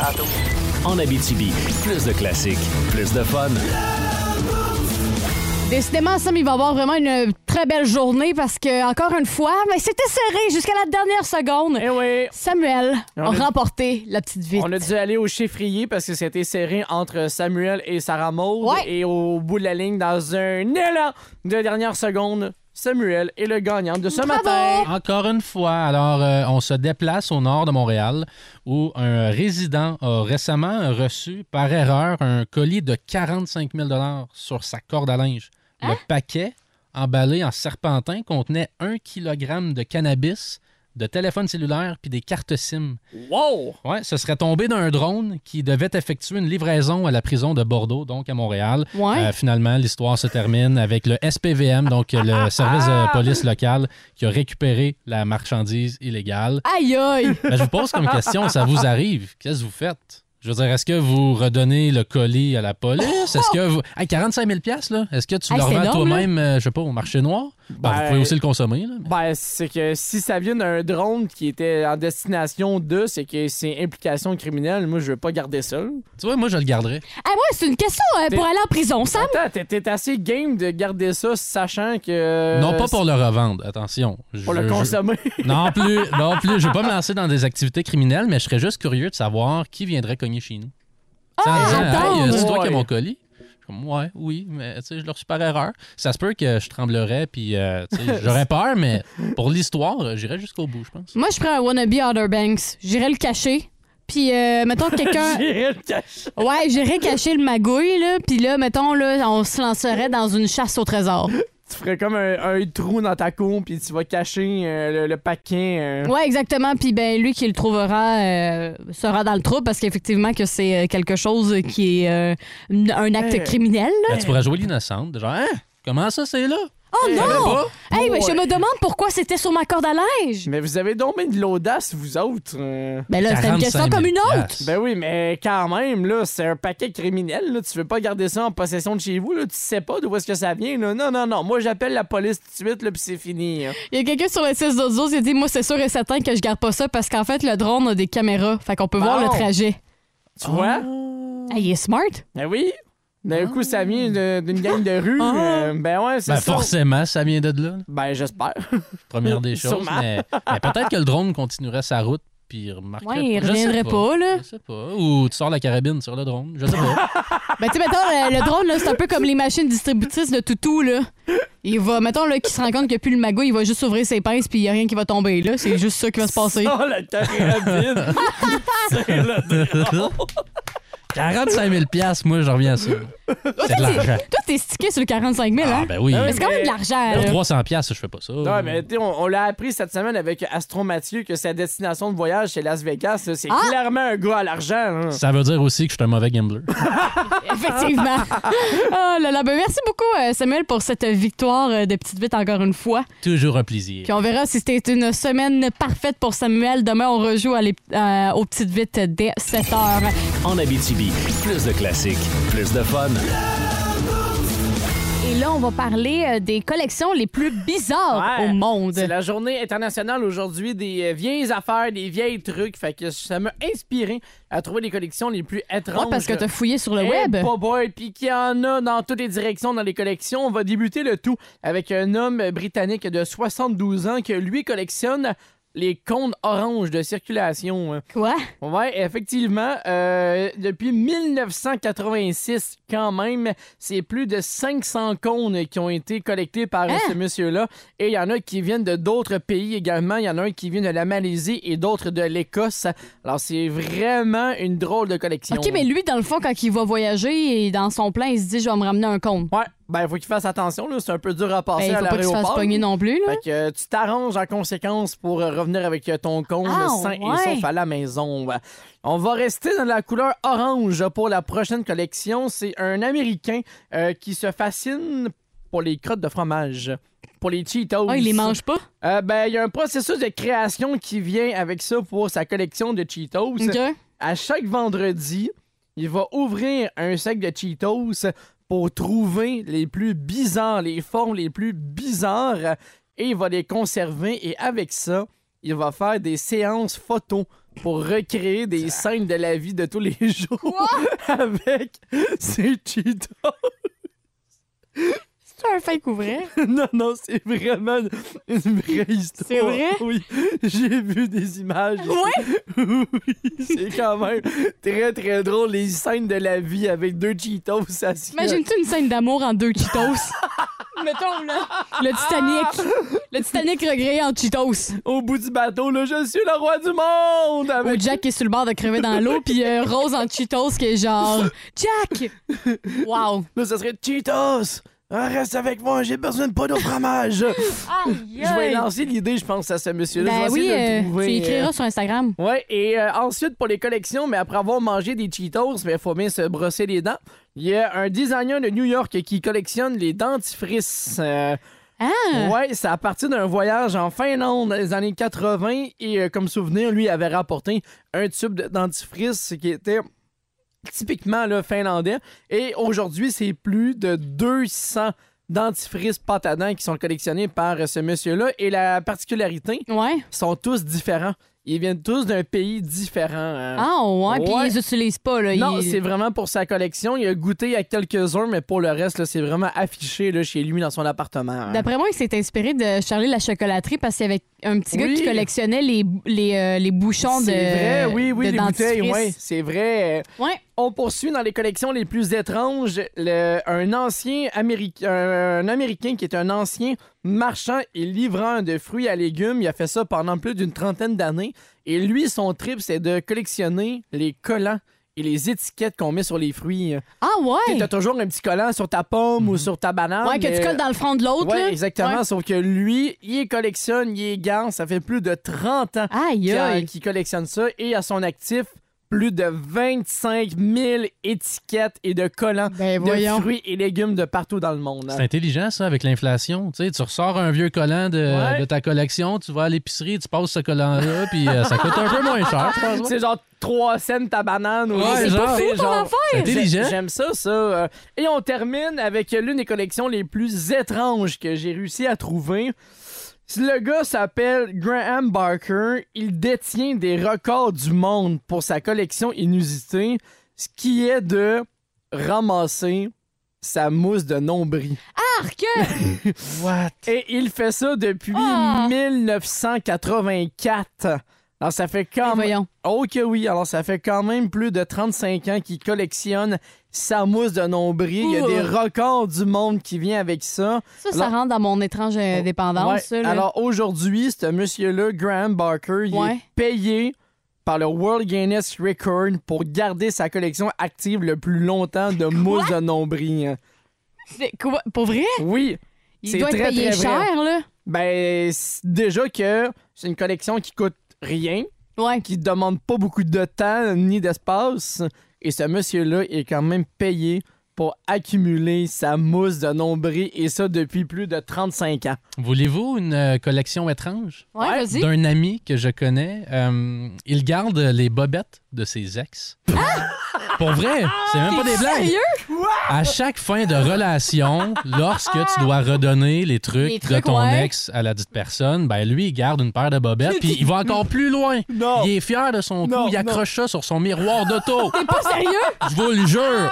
En Abitibi, plus de classiques, plus de fun. Décidément, Sam, il va avoir vraiment une très belle journée parce que, encore une fois, mais c'était serré jusqu'à la dernière seconde. Eh oui, Samuel a On a- remporté la petite vite. on a dû aller au chiffrier parce que c'était serré entre Samuel et Sarah Maud. Ouais. Et au bout de la ligne, dans un élan de dernière seconde, Samuel est le gagnant de ce Bravo! matin. Encore une fois, alors euh, on se déplace au nord de Montréal où un résident a récemment reçu par erreur un colis de 45 000 sur sa corde à linge. Le paquet, emballé en serpentin, contenait un kilogramme de cannabis, de téléphone cellulaire puis des cartes SIM. Wow! Ouais, ce serait tombé d'un drone qui devait effectuer une livraison à la prison de Bordeaux, donc à Montréal. Ouais. Euh, finalement, l'histoire se termine avec le SPVM, donc le service de police local, qui a récupéré la marchandise illégale. Aïe aïe! Ben, je vous pose comme question, ça vous arrive? Qu'est-ce que vous faites? Je veux dire, est-ce que vous redonnez le colis à la police? Est-ce que vous. Hey, 45 000 là? Est-ce que tu Hey, le revends toi-même, euh, je sais pas, au marché noir? Ben, vous Ben, pouvez aussi le consommer, là. mais- Ben, c'est que si ça vient d'un drone qui était en destination de, c'est que c'est implication criminelle. Moi, je veux pas garder ça. Tu vois, moi, je le garderais. Ah, moi, c'est une question euh, pour aller en prison, Sam. Attends, t'es- assez game de garder ça, sachant que. non, pas pour le revendre, attention. Pour Je- le je- consommer. Non plus, non plus. Je vais pas me lancer dans des activités criminelles, mais je serais juste curieux de savoir qui viendrait cogner chez nous. Attends. hey, c'est toi qui as Ouais. mon colis? Comme, ouais, oui, mais tu sais, je leur suis par erreur. Ça se peut que je tremblerais, puis euh, tu sais, j'aurais peur, mais pour l'histoire, j'irais jusqu'au bout, je pense. Moi, je prends un wannabe Outer Banks. J'irais le cacher. Puis, euh, mettons que quelqu'un. J'irais le cacher. Ouais, j'irais cacher le magouille, là. Puis là, mettons, là, on se lancerait dans une chasse au trésor. Tu ferais comme un, un trou dans ta cour, puis tu vas cacher euh, le, le paquet. euh. Ouais, exactement. Puis ben lui qui le trouvera euh, sera dans le trou parce qu'effectivement que c'est euh, quelque chose qui est euh, un acte criminel. là. Ben, tu pourrais jouer l'innocente, genre, hein? Comment ça, c'est là? Oh Hey, non! pas? Hey, mais je me demande pourquoi c'était sur ma corde à linge. Mais vous avez donc bien de l'audace, vous autres. euh. Ben là, c'est une 45 question 000 comme une autre. Ben oui, mais quand même, là, c'est un paquet criminel. Là. Tu veux pas garder ça en possession de chez vous. Là. Tu sais pas d'où est-ce que ça vient. Là. Non, non, non. Moi, j'appelle la police tout de suite, là, puis c'est fini. hein. Il y a quelqu'un sur le 6 d'Ozo qui a dit Moi, c'est sûr et certain que je garde pas ça parce qu'en fait, le drone a des caméras. Fait qu'on peut voir le trajet. Tu vois? Hey, il est smart. Ben oui. D'un coup, ça vient de- d'une gang de rue. Ah. euh, ben ouais, c'est Ben, ça. forcément, ça vient de là. Ben, j'espère. Première des choses. Sûrement. Mais, mais peut-être que le drone continuerait sa route puis remarquerait Ouais, il Je sais reviendrait pas, là. Je sais pas. Ou tu sors la carabine sur le drone. Je sais pas. Ben, tu sais, mettons, le, le drone, là, c'est un peu comme les machines distributrices de toutou, là. Il va, mettons, là, qu'il se rend compte qu'il n'y a plus le magouille, il va juste ouvrir ses pinces puis il n'y a rien qui va tomber, là. C'est juste ça qui va se passer. Oh, la carabine. c'est le drone. 45 000 moi, je reviens à ça. C'est de l'argent. Toi, t'es stické sur le 45 000, Ah, hein? ben oui. Mais c'est quand même de l'argent, Pour là. 300 je fais pas ça. Non, mais tu sais, on, on l'a appris cette semaine avec Astro Mathieu que sa destination de voyage, c'est Las Vegas. C'est Ah! clairement un gars à l'argent. là. Ça veut dire aussi que je suis un mauvais gambler. Effectivement. Oh là là. Ben, merci beaucoup, euh, Samuel, pour cette victoire euh, de Petite Vite encore une fois. Toujours un plaisir. Puis on verra si c'était une semaine parfaite pour Samuel. Demain, on rejoue à euh, aux Petites Vites dès 7 h. En Abitibi, plus de classiques, plus de fun. Et là, on va parler euh, des collections les plus bizarres Ouais. au monde. C'est la journée internationale aujourd'hui des euh, vieilles affaires, des vieilles trucs. Fait que ça m'a inspiré à trouver les collections les plus étranges. Ouais, parce que t'as fouillé sur le Eh, web. pas boy, puis qu'il y en a dans toutes les directions dans les collections. On va débuter le tout avec un homme britannique de 72 ans qui, lui, collectionne les cônes oranges de circulation. hein. Quoi? Ouais, effectivement. euh, depuis 1986, quand même, c'est plus de 500 cônes qui ont été collectés par Hein? ce monsieur-là. Et il y en a qui viennent de d'autres pays également. Il y en a un qui vient de la Malaisie et d'autres de l'Écosse. Alors, c'est vraiment une drôle de collection. OK, mais lui, dans le fond, quand il va voyager, et dans son plan, il se dit Je vais me ramener un compte. Ouais, ben, il faut qu'il fasse attention. là. C'est un peu dur à passer Ben, il à faut pas qu'il se fasse l'aéroport. pogner non plus. Là. Fait que tu t'arranges en conséquence pour euh, revenir avec euh, ton compte Ah, sain ouais. et sauf à la maison. On va rester dans la couleur orange pour la prochaine collection. C'est un Américain euh, qui se fascine pour les crottes de fromage. Pour les Cheetos. Ah, il les mange pas? Euh, ben, il y a un processus de création qui vient avec ça pour sa collection de Cheetos. OK. À chaque vendredi, il va ouvrir un sac de Cheetos pour trouver les plus bizarres, les formes les plus bizarres, et il va les conserver. Et avec ça, il va faire des séances photos pour recréer des scènes de la vie de tous les jours avec ses Cheetos. Un fake ou vrai? non, non, c'est vraiment une, une vraie histoire. C'est vrai? Oui, j'ai vu des images. Oui? oui, c'est quand même très, très drôle, les scènes de la vie avec deux Cheetos assis. Imagine-tu une scène d'amour en deux Cheetos? Mettons, là. Le Titanic. Le Titanic regret en Cheetos. Au bout du bateau, là, je suis le roi du monde! Ou Avec... Jack qui est sur le bord de crever dans l'eau, puis euh, Rose en Cheetos qui est genre Jack! Wow! Là, ça serait Cheetos! Ah, Reste avec moi, j'ai besoin de pas de fromage! Aïe! Je vais lancer l'idée, je pense, à ce monsieur-là. Ben je vais oui, essayer de euh, le trouver. tu écriras euh, sur Instagram. Ouais, et euh, ensuite pour les collections, mais après avoir mangé des Cheetos, il faut bien se brosser les dents. Il y a un designer de New York qui collectionne les dentifrices. Euh, Ah! Ouais, c'est à partir d'un voyage en Finlande dans les années 80 et euh, comme souvenir, lui avait rapporté un tube de dentifrice qui était typiquement là, finlandais. Et aujourd'hui, c'est plus de 200 dentifrices dents qui sont collectionnés par ce monsieur-là. Et la particularité, Ouais. ils sont tous différents. Ils viennent tous d'un pays différent. hein. Ah, ouais, puis ils les utilisent pas, là. Non, c'est vraiment pour sa collection. Il a goûté à quelques-uns, mais pour le reste, c'est vraiment affiché là, chez lui dans son appartement. hein. D'après moi, il s'est inspiré de Charlie la chocolaterie parce qu'il y avait un petit gars qui collectionnait les, les, euh, les bouchons de. C'est vrai, oui, oui, de les bouteilles, dentifrice. oui, c'est vrai. Ouais. On poursuit dans les collections les plus étranges le- un ancien Américain, un Américain qui est un ancien marchand et livreur de fruits à légumes. Il a fait ça pendant plus d'une trentaine d'années. Et lui, son trip, c'est de collectionner les collants et les étiquettes qu'on met sur les fruits. Ah, Tu ouais. as toujours un petit collant sur ta pomme ou sur ta banane. Ouais, que tu colles dans le front de l'autre, Ouais, là. exactement. Ouais. Sauf que lui, il collectionne, il les garde. Ça fait plus de 30 ans qu'il collectionne ça. Et à son actif, plus de 25 000 étiquettes et de collants Ben, voyons. de fruits et légumes de partout dans le monde. hein. C'est intelligent, ça, avec l'inflation. Tu sais, tu ressors un vieux collant de, Ouais. de ta collection, tu vas à l'épicerie, tu passes ce collant-là, puis euh, ça coûte un peu moins cher, je pense. C'est genre 3 cents ta banane. ou- Ouais, c'est genre, pas fou, c'est ton genre- affaire. C'est intelligent. J'ai- J'aime ça, ça. euh. Et on termine avec l'une des collections les plus étranges que j'ai réussi à trouver. Le gars s'appelle Graham Barker. Il détient des records du monde pour sa collection inusitée, ce qui est de ramasser sa mousse de nombril. Arc! What? Et il fait ça depuis Ah. 1984. Alors, ça fait quand même. Oh que oui, alors ça fait quand même plus de 35 ans qu'il collectionne sa mousse de nombril. Il y a des records du monde qui vient avec ça. Ça, ça rentre dans mon étrange euh, dépendance, Ouais. ça, là. Alors aujourd'hui, ce monsieur-là, Graham Barker, il Ouais. est payé par le World Guinness Record pour garder sa collection active le plus longtemps de mousse de nombril. C'est- quoi? Pour vrai? Oui. Il doit être très, payé très cher, là. Ben, déjà que c'est une collection qui coûte rien, Ouais. qui demande pas beaucoup de temps ni d'espace. Et ce monsieur-là est quand même payé pour accumuler sa mousse de nombril et ça depuis plus de 35 ans. Voulez-vous une euh, collection étrange? Ouais, vas-y. D'un ami que je connais, euh, il garde les bobettes de ses ex. Pour vrai, c'est même pas des blagues. Sérieux? À chaque fin de relation, lorsque tu dois redonner les trucs, Les de ton ouais. ex à la dite personne, ben lui, il garde une paire de bobettes, puis il va encore plus loin. Non. Il est fier de son Non, coup, il accroche ça sur son miroir d'auto. T'es pas sérieux? Je vous le jure.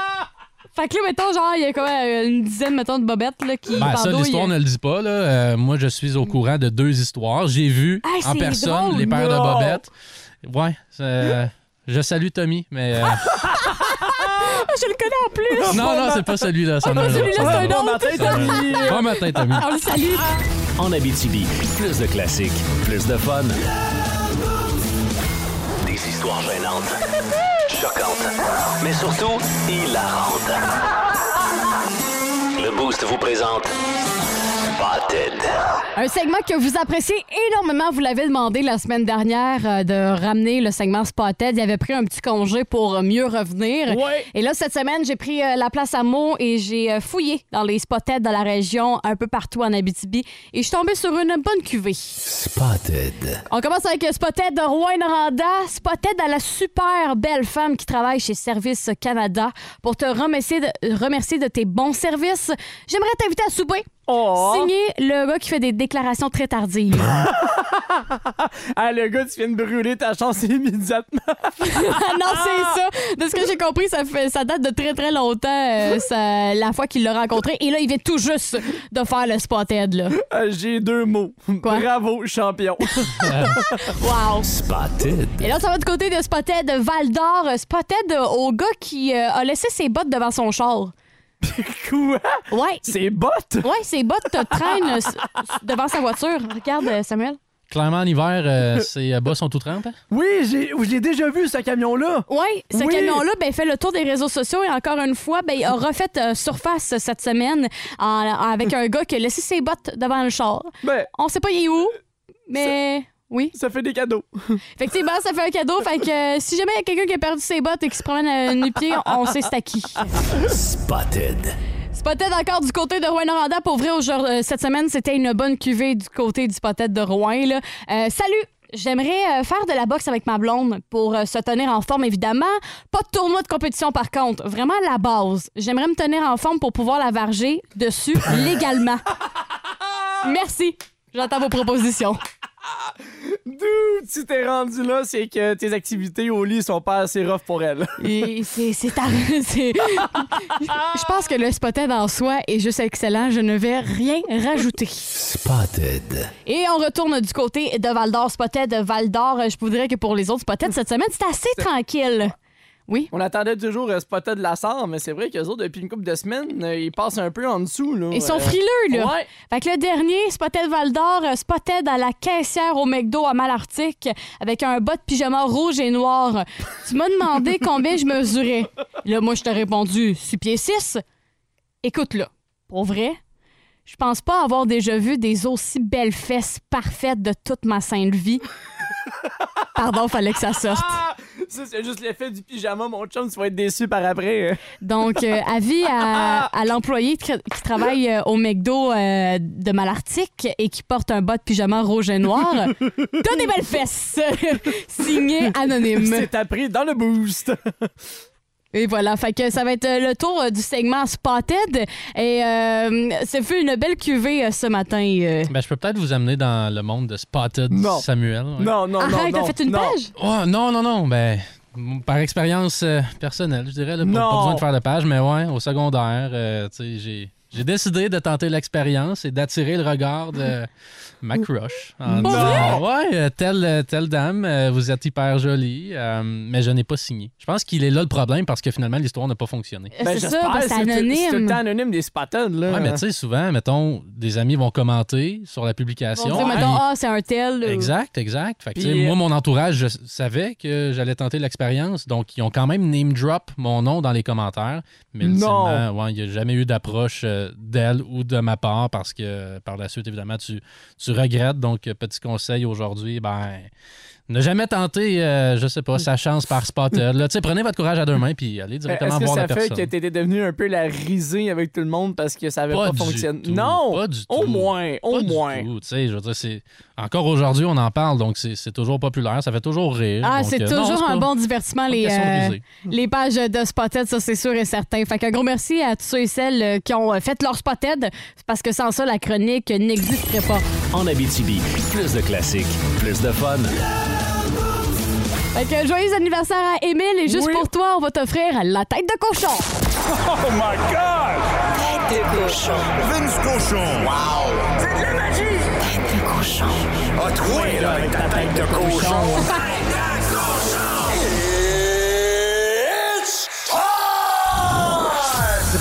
Fait que là, mettons, genre, il y a quoi, euh, une dizaine, mettons, de bobettes, là, qui Ben, ça, l'histoire ne le dit pas. Là. Euh, moi, je suis au courant de deux histoires. J'ai vu Hey, en personne drôle. les paires Non. de bobettes. Ouais, euh, je salue Tommy, mais... euh, Ah, je le connais en plus! non, non, c'est pas celui-là. un celui-là, autre, c'est un Bon matin, Tommy! Bon matin, Tommy. On le salue. En Abitibi, plus de classiques, plus de fun. Des histoires gênantes, mais surtout hilarantes. Le Boost vous présente Spotted. Un segment que vous appréciez énormément. Vous l'avez demandé la semaine dernière euh, de ramener le segment Spotted. Il avait pris un petit congé pour mieux revenir. Ouais. Et là, cette semaine, j'ai pris euh, la place à Meaux et j'ai euh, fouillé dans les Spotted de la région, un peu partout en Abitibi. Et je suis tombée sur une bonne cuvée. Spotted. On commence avec Spotted de Rouen-Noranda. Spotted à la super belle femme qui travaille chez Service Canada. Pour te remercier de, remercier de tes bons services, j'aimerais t'inviter à souper. Oh! Signé le gars qui fait des déclarations très tardives. Ah, le gars, tu viens de brûler ta chance immédiatement. Ah non, c'est ça. De ce que j'ai compris, ça, fait, ça date de très, très longtemps, euh, ça- la fois qu'il l'a rencontré. Et là, il vient tout juste de faire le Spotted, là. Euh, J'ai deux mots. Quoi? Bravo, champion. Wow. Spotted. Et là, ça va du côté de Spotted Val d'Or. Spotted euh, au gars qui euh, a laissé ses bottes devant son char. Quoi? Ouais. C'est bottes? Ouais, ses bottes te traînent euh, s- devant sa voiture. Regarde, euh, Samuel. Clairement, en hiver, euh, ses bas sont tout trempes. hein? Oui, j'ai j'ai déjà vu ce camion-là. Oui, ce Oui. camion-là ben, fait le tour des réseaux sociaux et encore une fois, ben, il a refait euh, surface cette semaine en- avec un gars qui a laissé ses bottes devant le char. Ben, On sait pas il est où, mais oui. ça fait des cadeaux. Effectivement, ça fait un cadeau. Fait que euh, si jamais il y a quelqu'un qui a perdu ses bottes et qui se promène à nu-pied, on sait c'est à qui. Spotted. Spotted encore du côté de Rouen-Noranda. Pour vrai, aujourd'hui- euh, cette semaine, c'était une bonne cuvée du côté du Spotted de Rouen. Là. Euh, salut! J'aimerais euh, faire de la boxe avec ma blonde pour euh, se tenir en forme, évidemment. Pas de tournoi de compétition, par contre. Vraiment la base. J'aimerais me tenir en forme pour pouvoir la varger dessus légalement. Merci. J'entends vos propositions. D'où tu t'es rendu là, c'est que tes activités au lit sont pas assez rough pour elle. Et c'est Je pense que le spotted en soi est juste excellent. Je ne vais rien rajouter. Spotted. Et on retourne du côté de Val d'Or. Spotted de Val d'Or. Je vous dirais que pour les autres Spotted, cette semaine, c'est assez tranquille. Oui. On attendait toujours euh, Spotted de la Sarre, mais c'est vrai qu'eux autres, depuis une couple de semaines, euh, ils passent un peu en dessous. Là. Ils sont Euh, frileux, là. Ouais. Fait que le dernier, Spotted Val d'Or, euh, Spotted à la caissière au McDo à Malartic avec un bas de pyjama rouge et noir. Tu m'as demandé combien je mesurais. Là, moi, je t'ai répondu 6 pieds 6. Écoute, là, pour vrai, je pense pas avoir déjà vu des aussi belles fesses parfaites de toute ma sainte vie. Pardon, fallait que ça sorte. Ça, c'est juste l'effet du pyjama, mon chum, tu vas être déçu par après. Donc, euh, avis à, à l'employé qui, qui travaille euh, au McDo euh, de Malartic et qui porte un bas de pyjama rouge et noir. T'as des belles fesses! Signé anonyme. C'est appris dans le boost. Et voilà, fait que ça va être euh, le tour euh, du segment Spotted. Et euh, c'est fait une belle cuvée euh, ce matin. Ben, je peux peut-être vous amener dans le monde de Spotted Non. Samuel. ouais. Non, non, non. Arrête, t'as non, fait une non. page? Oh, non, non, non. Ben, par expérience euh, personnelle, je dirais. Là, pas, Non. pas besoin de faire de page, mais ouais, au secondaire, euh, tu sais, j'ai. J'ai décidé de tenter l'expérience et d'attirer le regard de ma crush. En Pour disant, ouais, euh, telle, euh, telle dame, euh, vous êtes hyper jolie, euh, mais je n'ai pas signé. Je pense qu'il est là le problème parce que finalement, l'histoire n'a pas fonctionné. c'est Ben, ça, parce que c'est tout- C'est tout le anonyme. temps anonyme des Spotted, là. Ouais, mais tu sais, souvent, mettons, des amis vont commenter sur la On publication. puis- mettons, ah, c'est un tel. euh, Exact, exact. Fait que, tu sais, Puis, moi, mon entourage, je savais que j'allais tenter l'expérience. Donc, ils ont quand même name drop mon nom dans les commentaires. Mais Non. ultimement, ouais, il n'y a jamais eu d'approche euh, d'elle ou de ma part parce que par la suite, évidemment, tu, tu regrettes. Donc, petit conseil aujourd'hui, ben. Ne jamais tenter, euh, je sais pas, sa chance par spotted. Là, Tu sais, prenez votre courage à deux mains puis allez directement Est-ce que voir ça la fait personne. que t'étais devenu un peu la risée avec tout le monde parce que ça avait pas, Pas fonctionné? tout, Non! pas du Au tout. moins, au Pas du moins. tout, tu sais, je veux dire, c'est... Encore aujourd'hui, on en parle, donc c'est toujours populaire, ça fait toujours rire. Ah, c'est euh, toujours un pas- bon divertissement, les, euh, les pages de Spotted, ça c'est sûr et certain. Fait qu'un gros merci à tous ceux et celles euh, qui ont euh, fait leur Spotted, parce que sans ça, la chronique n'existerait pas. En Abitibi, plus de classiques, plus de fun. Fait que joyeux anniversaire à Émile et juste Oui. pour toi, on va t'offrir la tête de cochon. Tête de cochon. Vince Cochon. Wow! C'est de la magie. Tête de cochon. A troué, là, avec ta tête de cochon.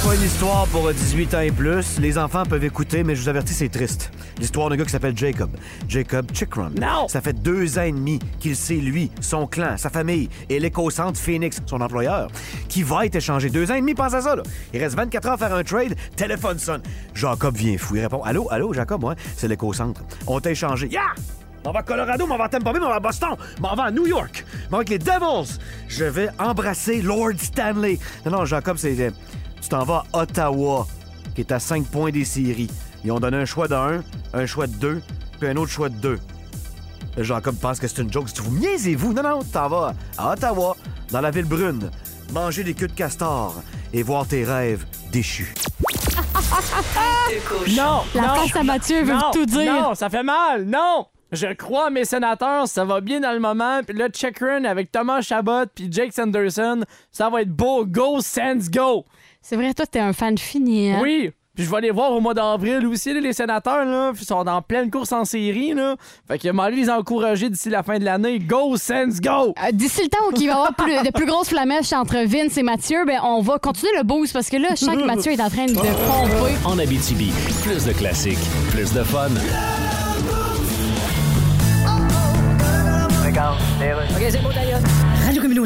pas une histoire pour 18 ans et plus. Les enfants peuvent écouter, mais je vous avertis, c'est triste. L'histoire d'un gars qui s'appelle Jacob. Jacob Chickrum. Non! Ça fait deux ans et demi qu'il sait, lui, son clan, sa famille et l'éco-centre Phoenix, son employeur, qui va être échangé. Deux ans et demi, pense à ça, là. Il reste 24 heures à faire un trade. Téléphone sonne. Jacob vient fou. Il répond Allô, allô, Jacob, ouais, c'est l'éco-centre. On t'a échangé. Yeah! On va à Colorado, on va à Tampa Bay, on va à Boston, on va à New York, on va avec les Devils. Je vais embrasser Lord Stanley. Non, non, Jacob, c'est. Tu t'en vas à Ottawa, qui est à 5 points des séries. Ils ont donné un choix de 1, un choix de 2, puis un autre choix de 2. Jacob pense que c'est une joke. Si vous niaisez-vous, non, non, tu t'en vas à Ottawa, dans la ville brune, manger des queues de castor et voir tes rêves déchus. Non! La non, face à Mathieu veut non, tout dire. Non, ça fait mal! Non! Je crois à mes sénateurs, ça va bien dans le moment. Puis là, check run avec Thomas Chabot puis Jake Sanderson, ça va être beau. Go, Sands, go! C'est vrai, toi, t'es un fan fini. hein? Oui! Puis je vais aller voir au mois d'avril aussi, les sénateurs, là. Ils sont en pleine course en série, là. Fait que m'aller les encourager d'ici la fin de l'année. Go, Sands, go! Euh, D'ici le temps où il va y avoir plus- de plus grosses flamèches entre Vince et Mathieu, ben, on va continuer le boost parce que là, je sens que Mathieu est en train de pomper. En Abitibi, plus de classiques, plus de fun. Radio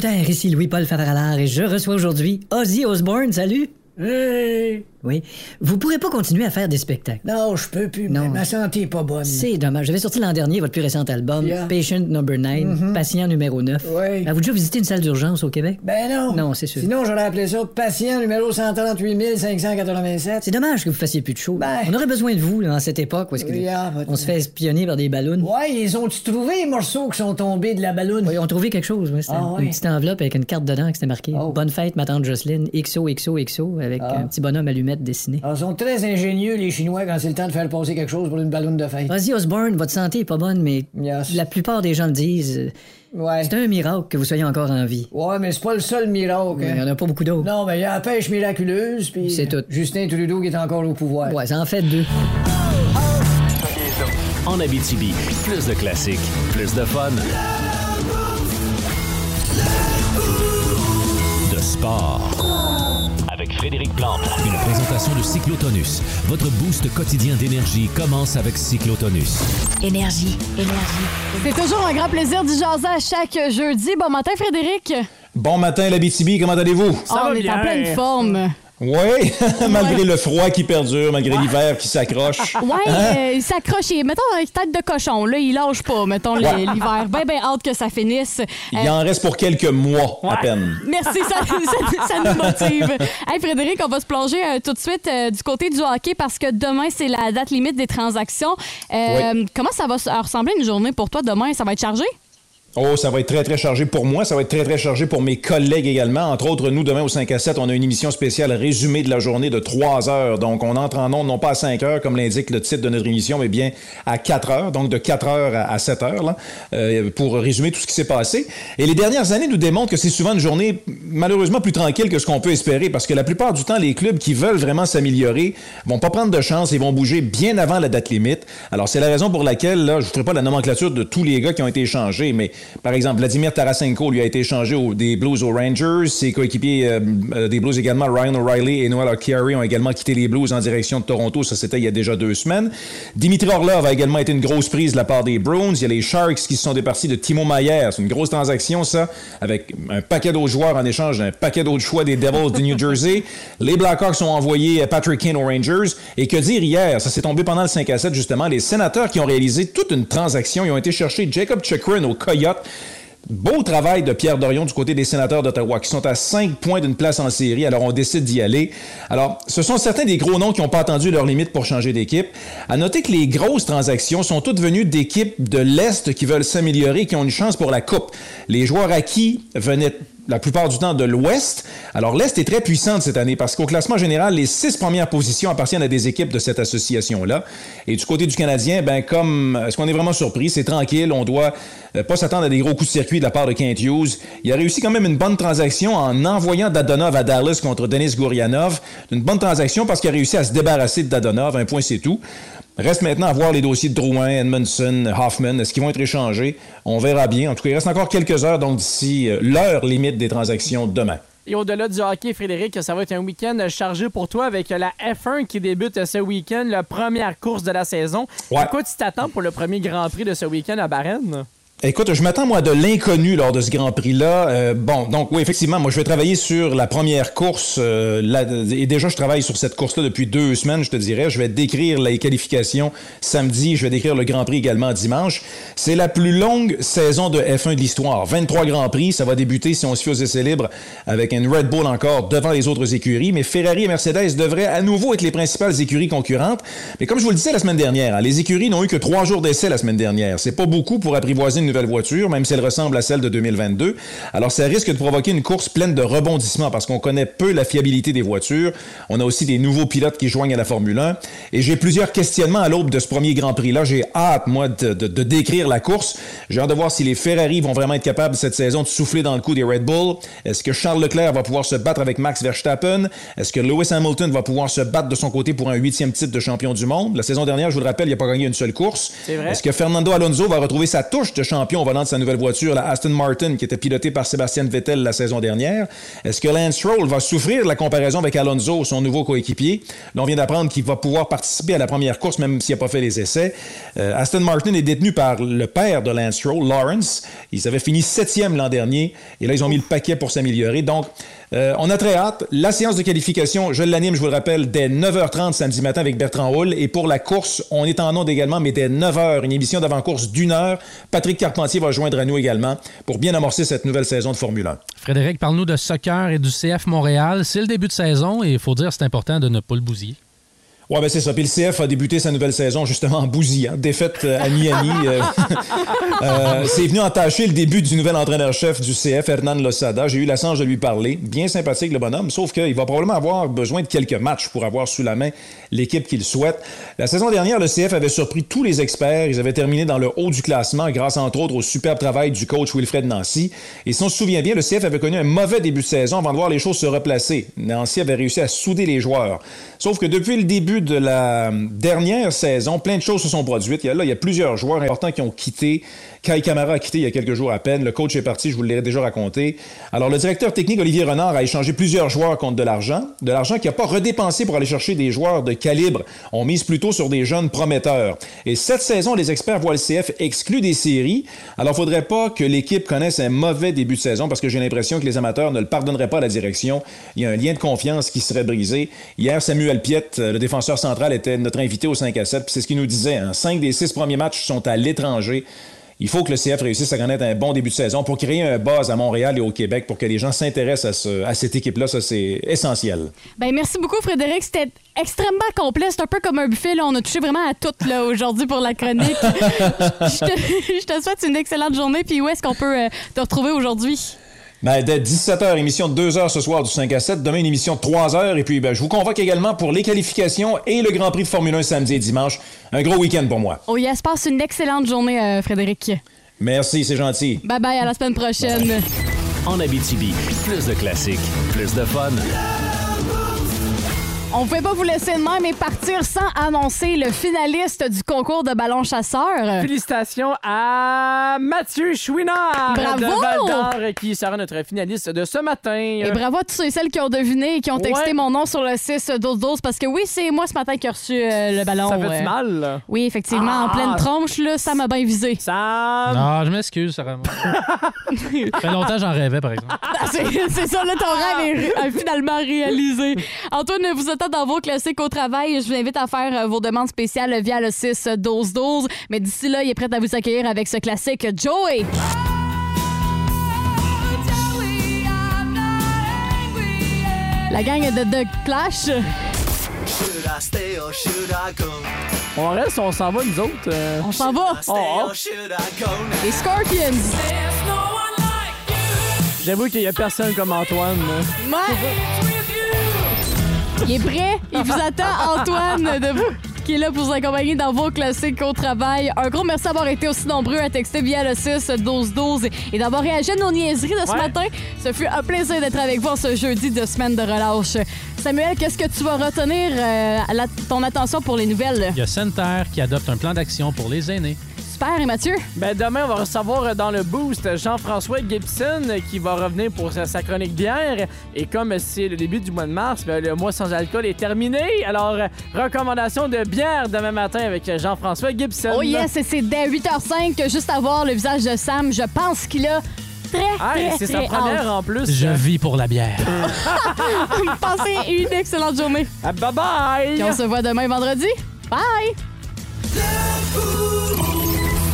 ici Louis-Paul Favaralard et je reçois aujourd'hui Ozzy Osbourne. Salut! Hey! Oui. Vous pourrez pas continuer à faire des spectacles. Non, je peux plus. Non. Ma santé est pas bonne. C'est dommage. J'avais sorti l'an dernier votre plus récent album, Yeah. Patient Number 9, Mhm. Patient numéro 9. Oui. Avez-vous déjà visité une salle d'urgence au Québec? Ben non. Non, c'est sûr. Sinon, j'aurais appelé ça patient numéro 138 587. C'est dommage que vous fassiez plus de show. Ben. On aurait besoin de vous là, en cette époque où est-ce que Yeah, on se fait espionner par des ballons. Ouais, ils ont-tu trouvé les morceaux qui sont tombés de la ballonne? Oui, on a trouvé quelque chose. C'était Ah, une ouais. petite enveloppe avec une carte dedans qui c'était marqué Oh. Bonne fête, ma tante Jocelyne, XOXOXO, avec Ah. un petit bonhomme Alors, ils sont très ingénieux, les Chinois, quand c'est le temps de faire passer quelque chose pour une ballonne de fête. Ozzy Osbourne, votre santé est pas bonne, mais Yes. la plupart des gens le disent. euh, Ouais. C'est un miracle que vous soyez encore en vie. Ouais, mais c'est pas le seul miracle. Il y en a pas beaucoup d'autres. Non, mais il y a la pêche miraculeuse, puis. C'est tout. Justin Trudeau qui est encore au pouvoir. Ouais, ça en fait deux. En Abitibi, plus de classiques, plus de fun. De sport. Avec Frédéric Plante. Une présentation de Cyclotonus. Votre boost quotidien d'énergie commence avec Cyclotonus. Énergie, énergie. C'est toujours un grand plaisir d'y jaser à chaque jeudi. Bon matin, Frédéric. Bon matin, la BTB, comment allez-vous? Ah, on est en pleine forme. Oui, malgré le froid qui perdure, malgré l'hiver qui s'accroche. Ouais, Hein? euh, il s'accroche. Mettons, avec tête de cochon, là, il lâche pas, mettons, Ouais. l'hiver. Ben, ben, hâte que ça finisse. Il Euh, en reste pour quelques mois à peine. Merci, ça, ça- ça nous motive. Hey Frédéric, on va se plonger euh, tout de suite du côté du hockey parce que demain, c'est la date limite des transactions. Comment ça va ressembler une journée pour toi? Demain? Ça va être chargé? Oh, ça va être très, très chargé pour moi. Ça va être très, très chargé pour mes collègues également. Entre autres, nous, demain au 5 à 7, on a une émission spéciale résumée de la journée de 3 heures. Donc, on entre en ondes non pas à 5 heures, comme l'indique le titre de notre émission, mais bien à 4 heures. Donc, de 4 heures à, à 7 heures, là, euh, pour résumer tout ce qui s'est passé. Et les dernières années nous démontrent que c'est souvent une journée, malheureusement, plus tranquille que ce qu'on peut espérer. Parce que la plupart du temps, les clubs qui veulent vraiment s'améliorer vont pas prendre de chance et vont bouger bien avant la date limite. Alors, c'est la raison pour laquelle, là, je ne ferai pas la nomenclature de tous les gars qui ont été échangés, mais par exemple, Vladimir Tarasenko lui a été échangé au- des Blues aux Rangers. Ses coéquipiers euh, euh, des Blues également, Ryan O'Reilly et Noel Acciari, ont également quitté les Blues en direction de Toronto. Ça, c'était il y a déjà deux semaines. Dimitri Orlov a également été une grosse prise de la part des Bruins. Il y a les Sharks qui se sont départis de Timo Maier. C'est une grosse transaction, ça, avec un paquet d'autres joueurs en échange d'un paquet d'autres choix des Devils du New Jersey. Les Blackhawks ont envoyé Patrick Kane aux Rangers. Et que dire hier? Ça s'est tombé pendant le 5 à 7, justement. Les sénateurs qui ont réalisé toute une transaction, ils ont été chercher Jacob Chikrin au Coyote. Beau travail de Pierre Dorion du côté des sénateurs d'Ottawa qui sont à 5 points d'une place en série, alors on décide d'y aller. Alors, ce sont certains des gros noms qui n'ont pas attendu leur limite pour changer d'équipe. À noter que les grosses transactions sont toutes venues d'équipes de l'Est qui veulent s'améliorer, qui ont une chance pour la Coupe. Les joueurs acquis venaient la plupart du temps de l'Ouest. Alors, l'Est est très puissante cette année parce qu'au classement général, les six premières positions appartiennent à des équipes de cette association-là. Et du côté du Canadien, ben, comme, est-ce qu'on est vraiment surpris? C'est tranquille. On doit euh, pas s'attendre à des gros coups de circuit de la part de Kent Hughes. Il a réussi quand même une bonne transaction en envoyant Dadonov à Dallas contre Denis Gourianov. Une bonne transaction parce qu'il a réussi à se débarrasser de Dadonov. Un point, c'est tout. Reste maintenant à voir les dossiers de Drouin, Edmondson, Hoffman. Est-ce qu'ils vont être échangés? On verra bien. En tout cas, il reste encore quelques heures, donc d'ici euh, l'heure limite des transactions demain. Et au-delà du hockey, Frédéric, ça va être un week-end chargé pour toi avec la F1 qui débute ce week-end, la première course de la saison. Ouais. À quoi tu t'attends pour le premier Grand Prix de ce week-end à Bahreïn? Écoute, je m'attends, moi, de l'inconnu lors de ce Grand Prix-là. Euh, bon, donc, oui, effectivement, moi, je vais travailler sur la première course. euh, et déjà, je travaille sur cette course-là depuis deux semaines, je te dirais. Je vais décrire les qualifications samedi. Je vais décrire le Grand Prix également dimanche. C'est la plus longue saison de F1 de l'histoire. 23 Grands Prix. Ça va débuter, si on se fie aux essais libres, avec une Red Bull encore devant les autres écuries. Mais Ferrari et Mercedes devraient à nouveau être les principales écuries concurrentes. Mais comme je vous le disais la semaine dernière, hein, les écuries n'ont eu que trois jours d'essai la semaine dernière. C'est pas beaucoup pour apprivoiser une nouvelle voiture, même si elle ressemble à celle de 2022. Alors, ça risque de provoquer une course pleine de rebondissements parce qu'on connaît peu la fiabilité des voitures. On a aussi des nouveaux pilotes qui joignent à la Formule 1. Et j'ai plusieurs questionnements à l'aube de ce premier Grand Prix-là. J'ai hâte, moi, de, de- de décrire la course. J'ai hâte de voir si les Ferrari vont vraiment être capables cette saison de souffler dans le coup des Red Bull. Est-ce que Charles Leclerc va pouvoir se battre avec Max Verstappen? Est-ce que Lewis Hamilton va pouvoir se battre de son côté pour un huitième titre de champion du monde? La saison dernière, je vous le rappelle, il n'a pas gagné une seule course. Est-ce que Fernando Alonso va retrouver sa touche de champion au volant de sa nouvelle voiture, la Aston Martin, qui était pilotée par Sébastien Vettel la saison dernière? Est-ce que Lance Stroll va souffrir de la comparaison avec Alonso, son nouveau coéquipier? Là, on vient d'apprendre qu'il va pouvoir participer à la première course, même s'il n'a pas fait les essais. Euh, Aston Martin est détenu par le père de Lance Stroll, Lawrence. Ils avaient fini septième l'an dernier, et là, ils ont mis le paquet pour s'améliorer. Donc, Euh, on a très hâte. La séance de qualification, je l'anime, je vous le rappelle, dès 9h30 samedi matin avec Bertrand Hull. Et pour la course, on est en onde également, mais dès 9h, une émission d'avant-course d'une heure. Patrick Carpentier va joindre à nous également pour bien amorcer cette nouvelle saison de Formule 1. Frédéric, parle-nous de soccer et du CF Montréal. C'est le début de saison et il faut dire c'est important de ne pas le bousiller. Ouais, ben c'est ça. Puis le CF a débuté sa nouvelle saison justement en bousillant. Défaite euh, à Miami. euh, euh, c'est venu entacher le début du nouvel entraîneur-chef du CF, Hernan Losada. J'ai eu la chance de lui parler. Bien sympathique, le bonhomme. Sauf qu'il va probablement avoir besoin de quelques matchs pour avoir sous la main l'équipe qu'il souhaite. La saison dernière, le CF avait surpris tous les experts. Ils avaient terminé dans le haut du classement grâce, entre autres, au superbe travail du coach Wilfred Nancy. Et si on se souvient bien, le CF avait connu un mauvais début de saison avant de voir les choses se replacer. Nancy avait réussi à souder les joueurs. Sauf que depuis le début de la dernière saison, plein de choses se sont produites. Il y a, là, il y a plusieurs joueurs importants qui ont quitté. Kai Kamara a quitté il y a quelques jours à peine. Le coach est parti, je vous l'ai déjà raconté. Alors, le directeur technique, Olivier Renard, a échangé plusieurs joueurs contre de l'argent. De l'argent qu'il n'a pas redépensé pour aller chercher des joueurs de calibre. On mise plutôt sur des jeunes prometteurs. Et cette saison, les experts voient le CF exclu des séries. Alors, il ne faudrait pas que l'équipe connaisse un mauvais début de saison parce que j'ai l'impression que les amateurs ne le pardonneraient pas à la direction. Il y a un lien de confiance qui serait brisé. Hier, Samuel Piette, le défenseur central, était notre invité au 5 à 7. Puis c'est ce qu'il nous disait. hein. Cinq des six premiers matchs sont à l'étranger. Il faut que le CF réussisse à connaître un bon début de saison pour créer un buzz à Montréal et au Québec pour que les gens s'intéressent à, ce- à cette équipe-là. Ça, c'est essentiel. Ben, merci beaucoup, Frédéric. C'était extrêmement complet. C'est un peu comme un buffet. Là. On a touché vraiment à tout là, aujourd'hui pour la chronique. je, te, je te souhaite une excellente journée. Puis où est-ce qu'on peut euh, te retrouver aujourd'hui? Ben, dès 17h, émission de 2h ce soir du 5 à 7. Demain, une émission de 3h. Et puis, ben, je vous convoque également pour les qualifications et le Grand Prix de Formule 1 samedi et dimanche. Un gros week-end pour moi. Oh yes, passe une excellente journée, euh, Frédéric. Merci, c'est gentil. Bye bye, à la semaine prochaine. En Abitibi, plus de classiques, plus de fun. On pouvait pas vous laisser de même et partir sans annoncer le finaliste du concours de ballon chasseur. Félicitations à Mathieu Chouinard Bravo! de Val d'Or qui sera notre finaliste de ce matin. Et bravo à tous ceux et celles qui ont deviné et qui ont texté Ouais. mon nom sur le 6 12 12 parce que oui, c'est moi ce matin qui ai reçu euh, le ballon. Ça fait euh. du mal, là? Oui, effectivement, en Ah! pleine tronche, là, ça m'a bien visé. Ça. Non, je m'excuse, Sarah. Ça fait longtemps que j'en rêvais, par exemple. Ah, C'est ça, là, ton rêve est est finalement réalisé. Antoine, vous dans vos classiques au travail. Je vous invite à faire euh, vos demandes spéciales via le 6-12-12. Mais d'ici là, il est prêt à vous accueillir avec ce classique Joey. La gang de The Clash. On reste, on s'en va, nous autres. euh. On s'en va. Oh, oh. Les Scorpions. J'avoue qu'il y a personne comme Antoine. là. Il est prêt. Il vous attend, Antoine, de vous, qui est là pour vous accompagner dans vos classiques au travail. Un gros merci d'avoir été aussi nombreux à texter via le 6 12 12 et d'avoir réagi à nos niaiseries de ce Ouais. matin. Ce fut un plaisir d'être avec vous ce jeudi de semaine de relâche. Samuel, qu'est-ce que tu vas retenir euh, la- ton attention pour les nouvelles? Il y a Center qui adopte un plan d'action pour les aînés. Et Mathieu? Ben demain, on va recevoir euh, dans le boost Jean-François Gibson euh, qui va revenir pour sa, chronique bière. Et comme c'est le début du mois de mars, ben, le mois sans alcool est terminé. Alors, euh, recommandation de bière demain matin avec Jean-François Gibson. Oh yes, et c'est dès 8h05 que juste à voir le visage de Sam, je pense qu'il a très, c'est sa première en plus. Je vis pour la bière. Passez une excellente journée. Ah, bye bye! Et on se voit demain vendredi. Bye!